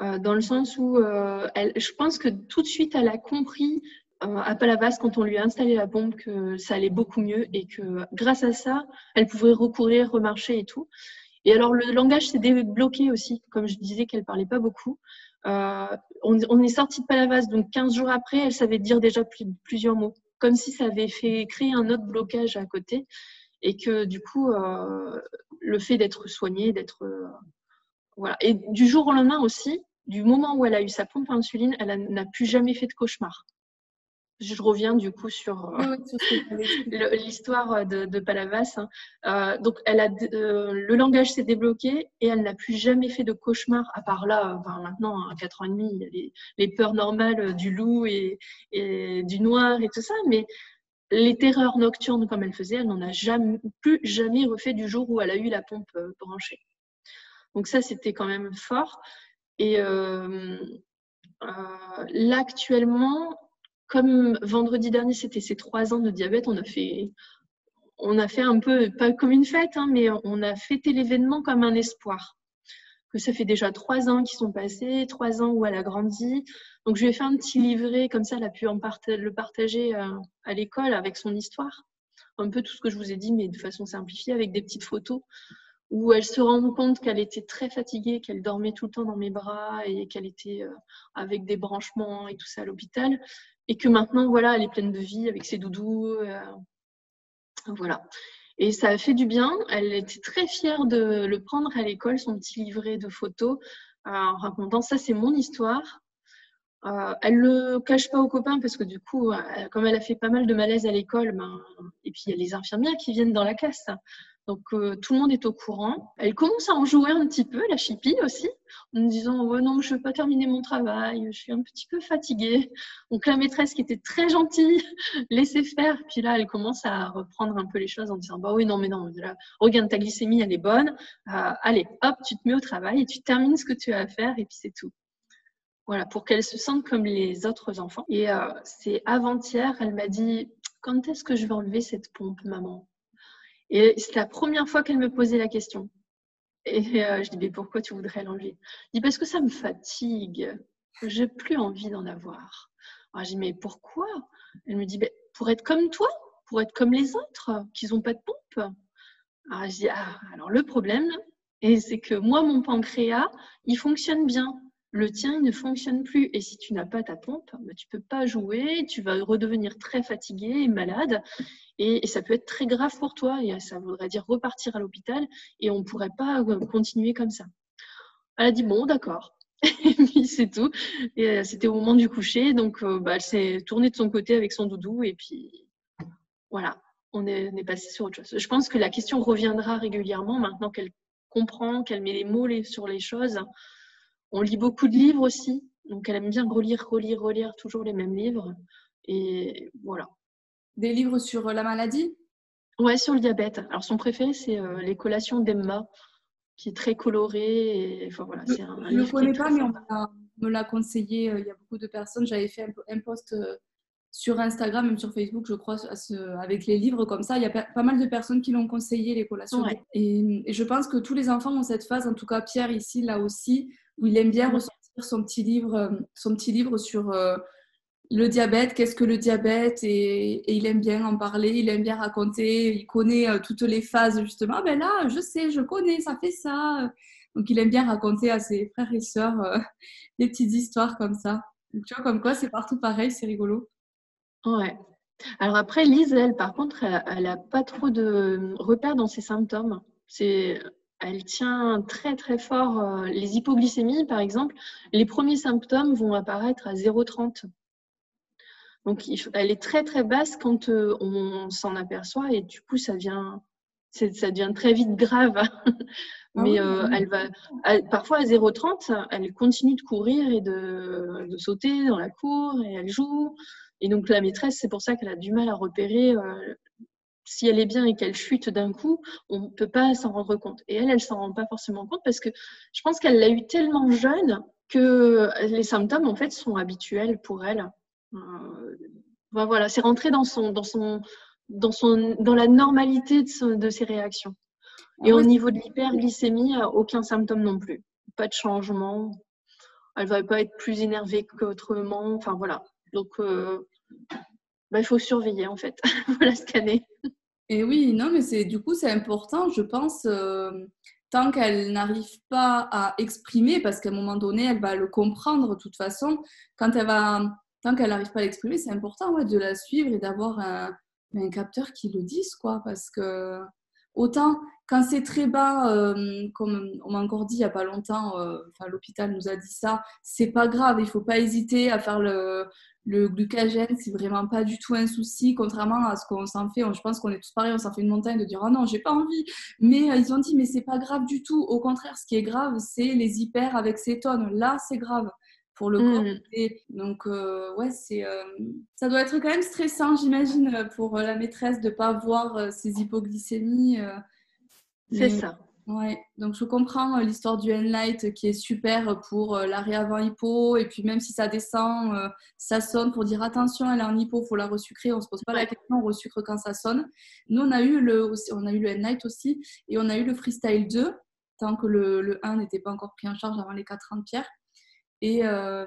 euh, dans le sens où euh, je pense que tout de suite, elle a compris euh, à Palavas, quand on lui a installé la pompe, que ça allait beaucoup mieux et que grâce à ça, elle pouvait recourir, remarcher et tout. Et alors, le langage s'est débloqué aussi, comme je disais qu'elle parlait pas beaucoup. on, on, est sorti de Palavas, donc 15 jours après, elle savait dire déjà plusieurs mots, comme si ça avait fait créer un autre blocage à côté et que du coup, euh, le fait d'être soignée, d'être euh, voilà, et du jour au lendemain aussi, du moment où elle a eu sa pompe à insuline, elle n'a plus jamais fait de cauchemar. Je reviens du coup sur euh, l'histoire de, Palavas. Hein. donc, elle a, le langage s'est débloqué et elle n'a plus jamais fait de cauchemar, à part là, enfin, maintenant, à 4 ans et demi, les, les peurs normales du loup et, et, du noir et tout ça. Mais les terreurs nocturnes comme elle faisait, elle n'en a jamais, plus jamais refait du jour où elle a eu la pompe euh, branchée. Donc ça, c'était quand même fort. Et euh, euh, là, actuellement, comme vendredi dernier, c'était ses trois ans de diabète, on a fait, on a fait un peu, pas comme une fête, hein, mais on a fêté l'événement comme un espoir que ça fait déjà trois ans qu'ils sont passés, trois ans où elle a grandi. Donc je lui ai fait un petit livret, comme ça elle a pu en le partager euh, à l'école avec son histoire. Un peu tout ce que je vous ai dit, mais de façon simplifiée, avec des petites photos où elle se rend compte qu'elle était très fatiguée, qu'elle dormait tout le temps dans mes bras et qu'elle était euh, avec des branchements et tout ça à l'hôpital. Et que maintenant, voilà, elle est pleine de vie avec ses doudous. Euh, voilà. Et ça a fait du bien. Elle était très fière de le prendre à l'école, son petit livret de photos, euh, en racontant ça, c'est mon histoire. Euh, elle le cache pas aux copains parce que du coup, euh, comme elle a fait pas mal de malaise à l'école, ben, et puis il y a les infirmières qui viennent dans la classe. Donc euh, tout le monde est au courant. Elle commence à en jouer un petit peu, la chipie aussi, en me disant ouais, non, je ne veux pas terminer mon travail, je suis un petit peu fatiguée. Donc la maîtresse qui était très gentille, laissait faire. Puis là, elle commence à reprendre un peu les choses en disant bah oui, non, mais non, regarde ta glycémie, elle est bonne. Euh, allez, hop, tu te mets au travail et tu termines ce que tu as à faire et puis c'est tout. Voilà, pour qu'elle se sente comme les autres enfants. Et euh, c'est avant-hier, elle m'a dit quand est-ce que je vais enlever cette pompe, maman? Et c'est la première fois qu'elle me posait la question. Et euh, je dis, mais pourquoi tu voudrais l'enlever? Je dis, parce que ça me fatigue. J'ai plus envie d'en avoir. Alors, je dis, mais pourquoi? Elle me dit, ben, pour être comme toi, pour être comme les autres, qui n'ont pas de pompe. Alors, je dis, ah, alors le problème, c'est que moi, mon pancréas, il fonctionne bien le tien il ne fonctionne plus. Et si tu n'as pas ta pompe, bah, tu ne peux pas jouer, tu vas redevenir très fatigué et malade. Et, ça peut être très grave pour toi. Et ça voudrait dire repartir à l'hôpital et on ne pourrait pas euh, continuer comme ça. Elle a dit bon, d'accord. et puis c'est tout. Et euh, c'était au moment du coucher. Donc euh, bah, elle s'est tournée de son côté avec son doudou. Et puis voilà, on est, on est passé sur autre chose. Je pense que la question reviendra régulièrement maintenant qu'elle comprend, qu'elle met les mots sur les choses. On lit beaucoup de livres aussi, donc elle aime bien relire, relire, relire toujours les mêmes livres. Et voilà. Des livres sur euh, la maladie? Ouais, sur le diabète. Alors son préféré, c'est euh, Les collations d'Emma, qui est très coloré. Et, enfin, voilà, je ne le connais pas, mais on me l'a conseillé. Euh, il y a beaucoup de personnes. J'avais fait un, post sur Instagram, même sur Facebook, je crois, avec les livres comme ça. Il y a pas mal de personnes qui l'ont conseillé, les collations. Et, et, je pense que tous les enfants ont cette phase, en tout cas Pierre ici, là aussi, il aime bien ressortir son petit livre, euh, sur euh, le diabète, qu'est-ce que le diabète, et, il aime bien en parler, il aime bien raconter, il connaît euh, toutes les phases justement. Ben là, je sais, je connais, ça fait ça. Donc il aime bien raconter à ses frères et sœurs des petites histoires comme ça. Tu vois, comme quoi c'est partout pareil, c'est rigolo. Ouais. Alors après, Lise, elle, par contre, elle n'a pas trop de repères dans ses symptômes. C'est, elle tient très très fort euh, les hypoglycémies, par exemple. Les premiers symptômes vont apparaître à 0,30. Donc, elle est très très basse quand euh, on s'en aperçoit et du coup, ça devient, ça devient très vite grave. Ah Mais euh, elle va, parfois à 0,30, elle continue de courir et de, de, sauter dans la cour et elle joue. Et donc la maîtresse, c'est pour ça qu'elle a du mal à repérer euh, si elle est bien et qu'elle chute d'un coup, on ne peut pas s'en rendre compte. Et elle, elle s'en rend pas forcément compte parce que je pense qu'elle l'a eu tellement jeune que les symptômes en fait sont habituels pour elle. Euh, voilà, c'est rentré dans son, dans son, dans son, dans la normalité de, de ses réactions. Et au niveau de l'hyperglycémie, aucun symptôme non plus. Pas de changement. Elle va pas être plus énervée qu'autrement. Enfin voilà. Donc, euh, bah, il faut surveiller en fait. la scanner. Et oui, non, mais c'est du coup c'est important, je pense. Euh, tant qu'elle n'arrive pas à exprimer, parce qu'à un moment donné, elle va le comprendre de toute façon. Quand elle va, tant qu'elle n'arrive pas à l'exprimer, c'est important de la suivre et d'avoir un, un capteur qui le dise, quoi, parce que Autant quand c'est très bas, euh, comme on m'a encore dit il n'y a pas longtemps, euh, l'hôpital nous a dit ça, c'est pas grave, il faut pas hésiter à faire le, le glucagène, c'est vraiment pas du tout un souci, contrairement à ce qu'on s'en fait. Je pense qu'on est tous pareils, on s'en fait une montagne de dire oh non, j'ai pas envie. Mais euh, ils ont dit mais c'est pas grave du tout. Au contraire, ce qui est grave, c'est les hyper avec cétone. Là, c'est grave pour le corps. Mmh. Donc, ouais, c'est, ça doit être quand même stressant, j'imagine, pour la maîtresse de ne pas voir ses hypoglycémies. c'est ça. Ouais, donc je comprends l'histoire du N-Light qui est super pour l'arrêt avant hypo. Et puis même si ça descend, ça sonne pour dire attention, elle est en hypo, il faut la resucrer. On ne se pose pas la question, on resucre quand ça sonne. Nous, on a eu le, on a eu le N-Light aussi et on a eu le Freestyle 2, tant que le, le 1 n'était pas encore pris en charge avant les 4 ans de pierre. Et euh,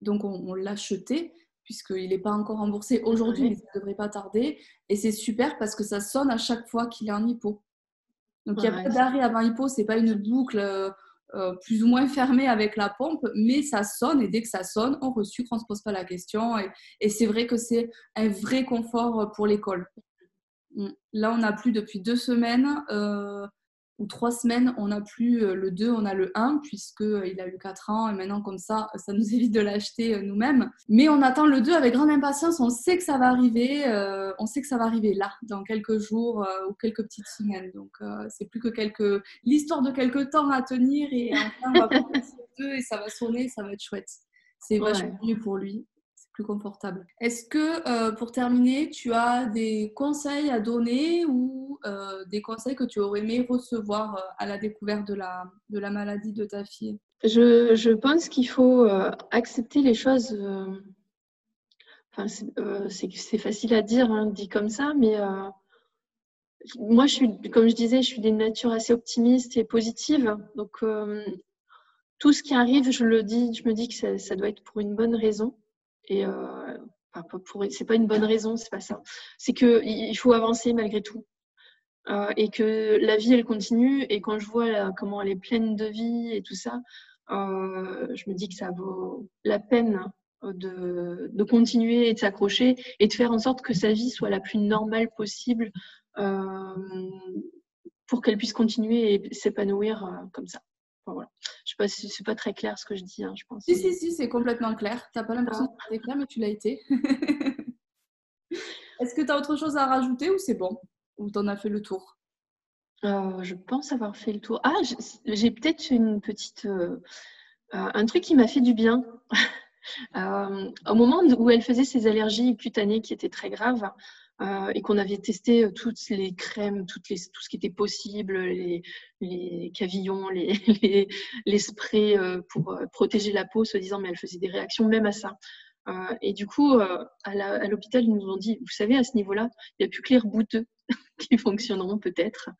donc, on, l'a acheté puisqu'il n'est pas encore remboursé aujourd'hui, mais ça ne devrait pas tarder. Et c'est super parce que ça sonne à chaque fois qu'il est en hypo. Donc, il n'y a pas d'arrêt avant hypo, ce n'est pas une boucle euh, euh, plus ou moins fermée avec la pompe, mais ça sonne et dès que ça sonne, on resucre, on ne se pose pas la question. Et, et c'est vrai que c'est un vrai confort pour l'école. Là, on n'a plus depuis deux semaines ou trois semaines, on n'a plus euh, le 2, on a le 1, puisqu'il euh, a eu 4 ans, et maintenant, comme ça, ça nous évite de l'acheter euh, nous-mêmes. Mais on attend le 2 avec grande impatience, on sait que ça va arriver, on sait que ça va arriver là, dans quelques jours ou quelques petites semaines. Donc, c'est plus que quelques... l'histoire de quelques temps à tenir, et enfin, on va prendre le 2 et ça va sonner, ça va être chouette. C'est vachement mieux pour lui confortable. Est-ce que, euh, pour terminer, tu as des conseils à donner ou euh, des conseils que tu aurais aimé recevoir euh, à la découverte de la, de la maladie de ta fille? Je, je, pense qu'il faut accepter les choses. Enfin, c'est facile à dire, hein, dit comme ça, mais moi, je suis, comme je disais, je suis d'une nature assez optimiste et positive. Donc, tout ce qui arrive, je le dis, je me dis que ça doit être pour une bonne raison. Et euh, c'est pas une bonne raison, c'est pas ça. C'est que il faut avancer malgré tout. Euh, et que la vie elle continue et quand je vois comment elle est pleine de vie et tout ça, euh, je me dis que ça vaut la peine de, de continuer et de s'accrocher et de faire en sorte que sa vie soit la plus normale possible euh, pour qu'elle puisse continuer et s'épanouir euh, comme ça. Voilà. Je sais pas si c'est pas très clair ce que je dis, hein, je pense. Si, si, si, c'est complètement clair. Tu n'as pas l'impression que c'est clair, mais tu l'as été. Est-ce que tu as autre chose à rajouter ou c'est bon? Ou tu en as fait le tour? Euh, Je pense avoir fait le tour. Ah, j'ai peut-être une petite. Euh, euh, un truc qui m'a fait du bien. au moment où elle faisait ses allergies cutanées qui étaient très graves, euh, et qu'on avait testé euh, toutes les crèmes, tout ce qui était possible, les, les cavillons, les, sprays euh, pour protéger la peau, se disant mais elle faisait des réactions même à ça. et du coup, à l'hôpital, ils nous ont dit, vous savez, à ce niveau-là, il n'y a plus que les rebouteux qui fonctionneront peut-être.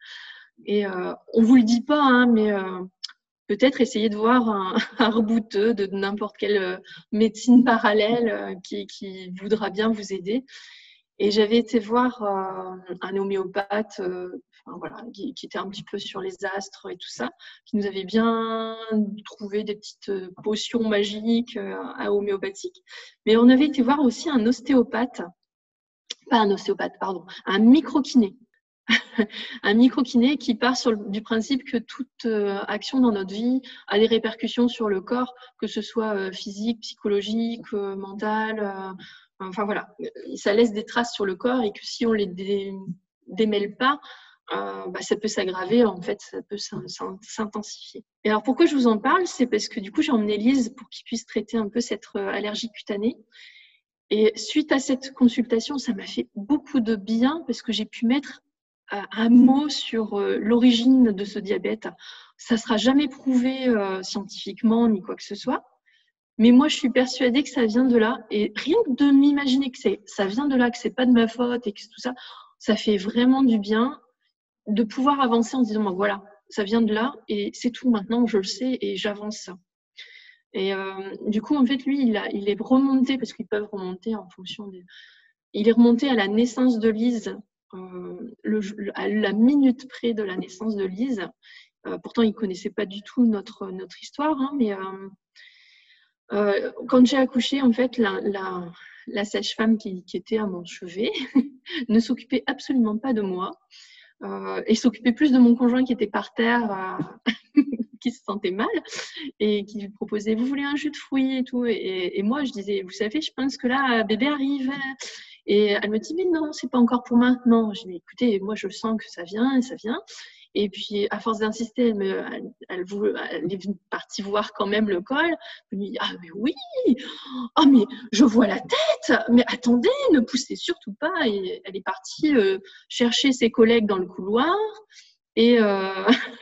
Et on vous le dit pas, hein, mais peut-être essayer de voir un, un rebouteux de n'importe quelle médecine parallèle qui, voudra bien vous aider. Et j'avais été voir euh, un homéopathe euh, enfin, voilà, qui, était un petit peu sur les astres et tout ça, qui nous avait bien trouvé des petites euh, potions magiques à homéopathiques. Mais on avait été voir aussi un ostéopathe pas un ostéopathe, pardon, un micro-kiné. un micro-kiné qui part du principe que toute action dans notre vie a des répercussions sur le corps, que ce soit physique, psychologique, euh, mental. Enfin voilà, ça laisse des traces sur le corps et que si on les démêle pas, bah, ça peut s'aggraver, en fait, ça peut s'intensifier. Et alors pourquoi je vous en parle? C'est parce que du coup j'ai emmené Lise pour qu'il puisse traiter un peu cette allergie cutanée. Et suite à cette consultation, ça m'a fait beaucoup de bien parce que j'ai pu mettre un mot sur euh, l'origine de ce diabète. Ça sera jamais prouvé euh, scientifiquement ni quoi que ce soit. Mais moi, je suis persuadée que ça vient de là. Et rien que de m'imaginer que ça vient de là, que c'est pas de ma faute et que tout ça, ça fait vraiment du bien de pouvoir avancer en disant, voilà, ça vient de là et c'est tout maintenant, je le sais et j'avance. Et euh, du coup, en fait, lui, il, est remonté, parce qu'ils peuvent remonter en fonction des... Il est remonté à la naissance de Lise euh, à la minute près de la naissance de Lise. Euh, pourtant, il ne connaissait pas du tout notre, notre histoire, hein, mais euh, quand j'ai accouché, en fait, la, sage-femme qui, était à mon chevet ne s'occupait absolument pas de moi euh, et s'occupait plus de mon conjoint qui était par terre, qui se sentait mal et qui lui proposait Vous voulez un jus de fruits et tout. Et, moi, je disais Vous savez, je pense que là, bébé arrive. Et elle me dit, mais non, c'est pas encore pour maintenant. Je dis, écoutez, moi, je sens que ça vient et ça vient. Et puis, à force d'insister, elle, elle, elle, est partie voir quand même le col. Elle me dit, ah, mais oui, oh, mais je vois la tête, mais attendez, ne poussez surtout pas. Et elle est partie euh, chercher ses collègues dans le couloir. Et euh,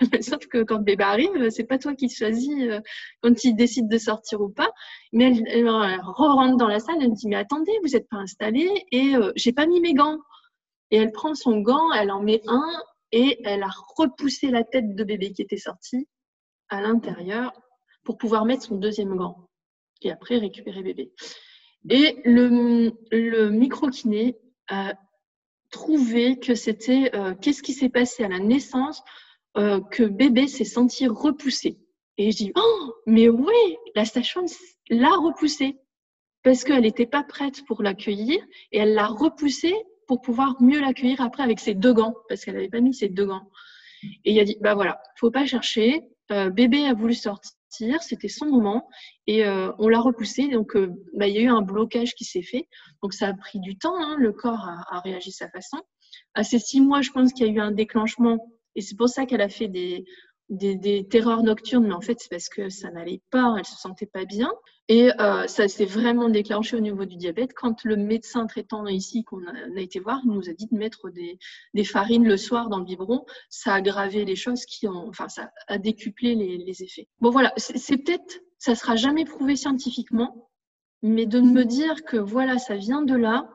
sauf que quand bébé arrive, c'est pas toi qui choisis euh, quand il décide de sortir ou pas. Mais elle, elle, rentre dans la salle, elle me dit mais attendez, vous n'êtes pas installé et euh, j'ai pas mis mes gants. Et elle prend son gant, elle en met un et elle a repoussé la tête de bébé qui était sortie à l'intérieur pour pouvoir mettre son deuxième gant et après récupérer bébé. Et le, le micro-kiné a trouvé que c'était euh, qu'est-ce qui s'est passé à la naissance euh, que bébé s'est senti repoussé. Et je dis oh mais oui la station l'a repoussé parce qu'elle n'était pas prête pour l'accueillir et elle l'a repoussé pour pouvoir mieux l'accueillir après avec ses deux gants parce qu'elle n'avait pas mis ses deux gants. Et il a dit bah voilà faut pas chercher euh, bébé a voulu sortir c'était son moment et euh, on l'a repoussé. Donc, euh, bah, il y a eu un blocage qui s'est fait. Donc, ça a pris du temps. Hein. le corps a, réagi sa façon. À ces six mois, je pense qu'il y a eu un déclenchement et c'est pour ça qu'elle a fait des, des, terreurs nocturnes, mais en fait, c'est parce que ça n'allait pas, elle se sentait pas bien. Et euh, ça s'est vraiment déclenché au niveau du diabète quand le médecin traitant ici qu'on a, été voir nous a dit de mettre des, des, farines le soir dans le biberon. Ça a aggravé les choses qui ont, enfin, ça a décuplé les, les effets. Bon, voilà, c'est peut-être, ça sera jamais prouvé scientifiquement, mais de me dire que voilà, ça vient de là,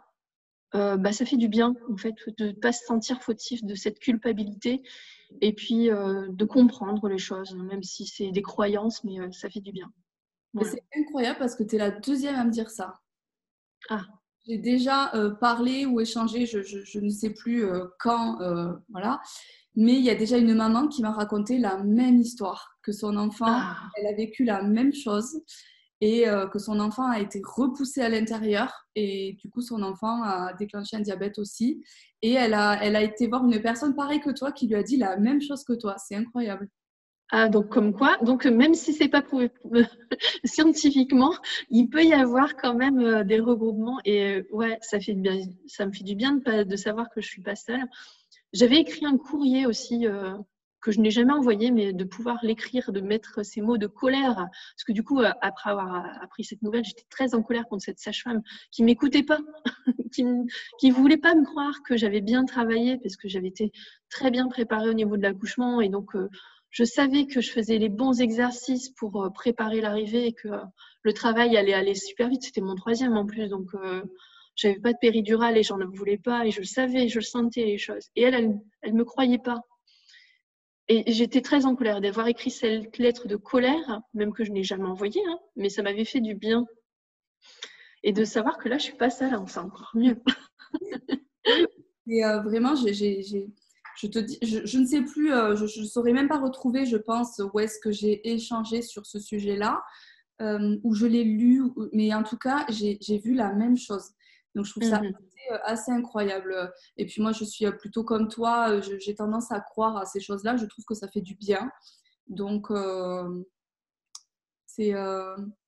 euh, bah, ça fait du bien, en fait, de ne pas se sentir fautif de cette culpabilité et puis euh, de comprendre les choses, même si c'est des croyances, mais euh, ça fait du bien. C'est incroyable parce que tu es la deuxième à me dire ça. Ah. J'ai déjà parlé ou échangé, je, je, ne sais plus quand, voilà. Mais il y a déjà une maman qui m'a raconté la même histoire, que son enfant, ah. elle a vécu la même chose et euh, que son enfant a été repoussé à l'intérieur et du coup son enfant a déclenché un diabète aussi et elle a, elle a été voir une personne pareille que toi qui lui a dit la même chose que toi. C'est incroyable. Ah, donc comme quoi, donc même si c'est pas prouvé scientifiquement, il peut y avoir quand même euh, des regroupements et euh, ouais, ça fait bien, ça me fait du bien de, savoir que je suis pas seule. J'avais écrit un courrier aussi que je n'ai jamais envoyé, mais de pouvoir l'écrire, de mettre ces mots de colère. Parce que du coup, euh, après avoir appris cette nouvelle, j'étais très en colère contre cette sage-femme qui m'écoutait pas, qui ne voulait pas me croire que j'avais bien travaillé, parce que j'avais été très bien préparée au niveau de l'accouchement. Et donc, euh, je savais que je faisais les bons exercices pour euh, préparer l'arrivée et que le travail allait aller super vite. C'était mon troisième en plus, donc j'avais pas de péridurale et j'en voulais pas. Et je le savais, je le sentais les choses. Et elle, elle, elle me croyait pas. Et j'étais très en colère d'avoir écrit cette lettre de colère, même que je n'ai jamais envoyée, hein, mais ça m'avait fait du bien. Et de savoir que là, je suis pas seule, hein, c'est encore mieux. et euh, vraiment, je, te dis, je, ne sais plus, euh, je ne saurais même pas retrouver, je pense, où est-ce que j'ai échangé sur ce sujet-là, euh, où je l'ai lu, mais en tout cas, j'ai vu la même chose. Donc, je trouve ça mhm. Assez incroyable. Et puis moi, je suis plutôt comme toi, j'ai tendance à croire à ces choses-là, je trouve que ça fait du bien. Donc, c'est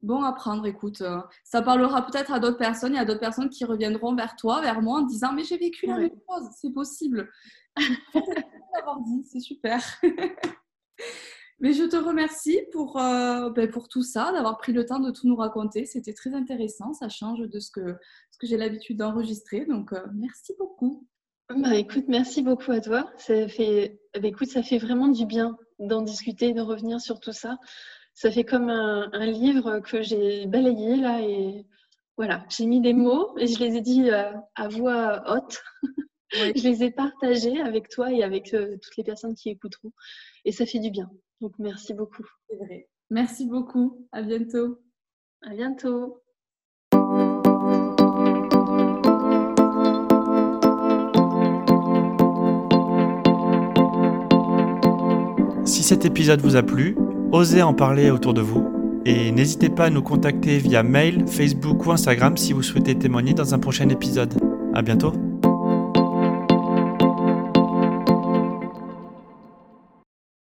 bon à prendre, écoute. ça parlera peut-être à d'autres personnes, il y a d'autres personnes qui reviendront vers toi, vers moi, en disant, mais j'ai vécu la même chose, c'est possible. c'est super. Mais je te remercie pour, euh, ben, pour tout ça, d'avoir pris le temps de tout nous raconter. C'était très intéressant, ça change de ce que, ce que j'ai l'habitude d'enregistrer. Donc, euh, merci beaucoup. Bah, écoute, merci beaucoup à toi. Ça fait, bah, écoute, ça fait vraiment du bien d'en discuter, de revenir sur tout ça. Ça fait comme un, livre que j'ai balayé là et voilà, j'ai mis des mots et je les ai dit euh, à voix haute. je les ai partagés avec toi et avec toutes les personnes qui écouteront et ça fait du bien. Donc, merci beaucoup. C'est vrai. Merci beaucoup. À bientôt. À bientôt. Si cet épisode vous a plu, osez en parler autour de vous et n'hésitez pas à nous contacter via mail, Facebook ou Instagram si vous souhaitez témoigner dans un prochain épisode. À bientôt.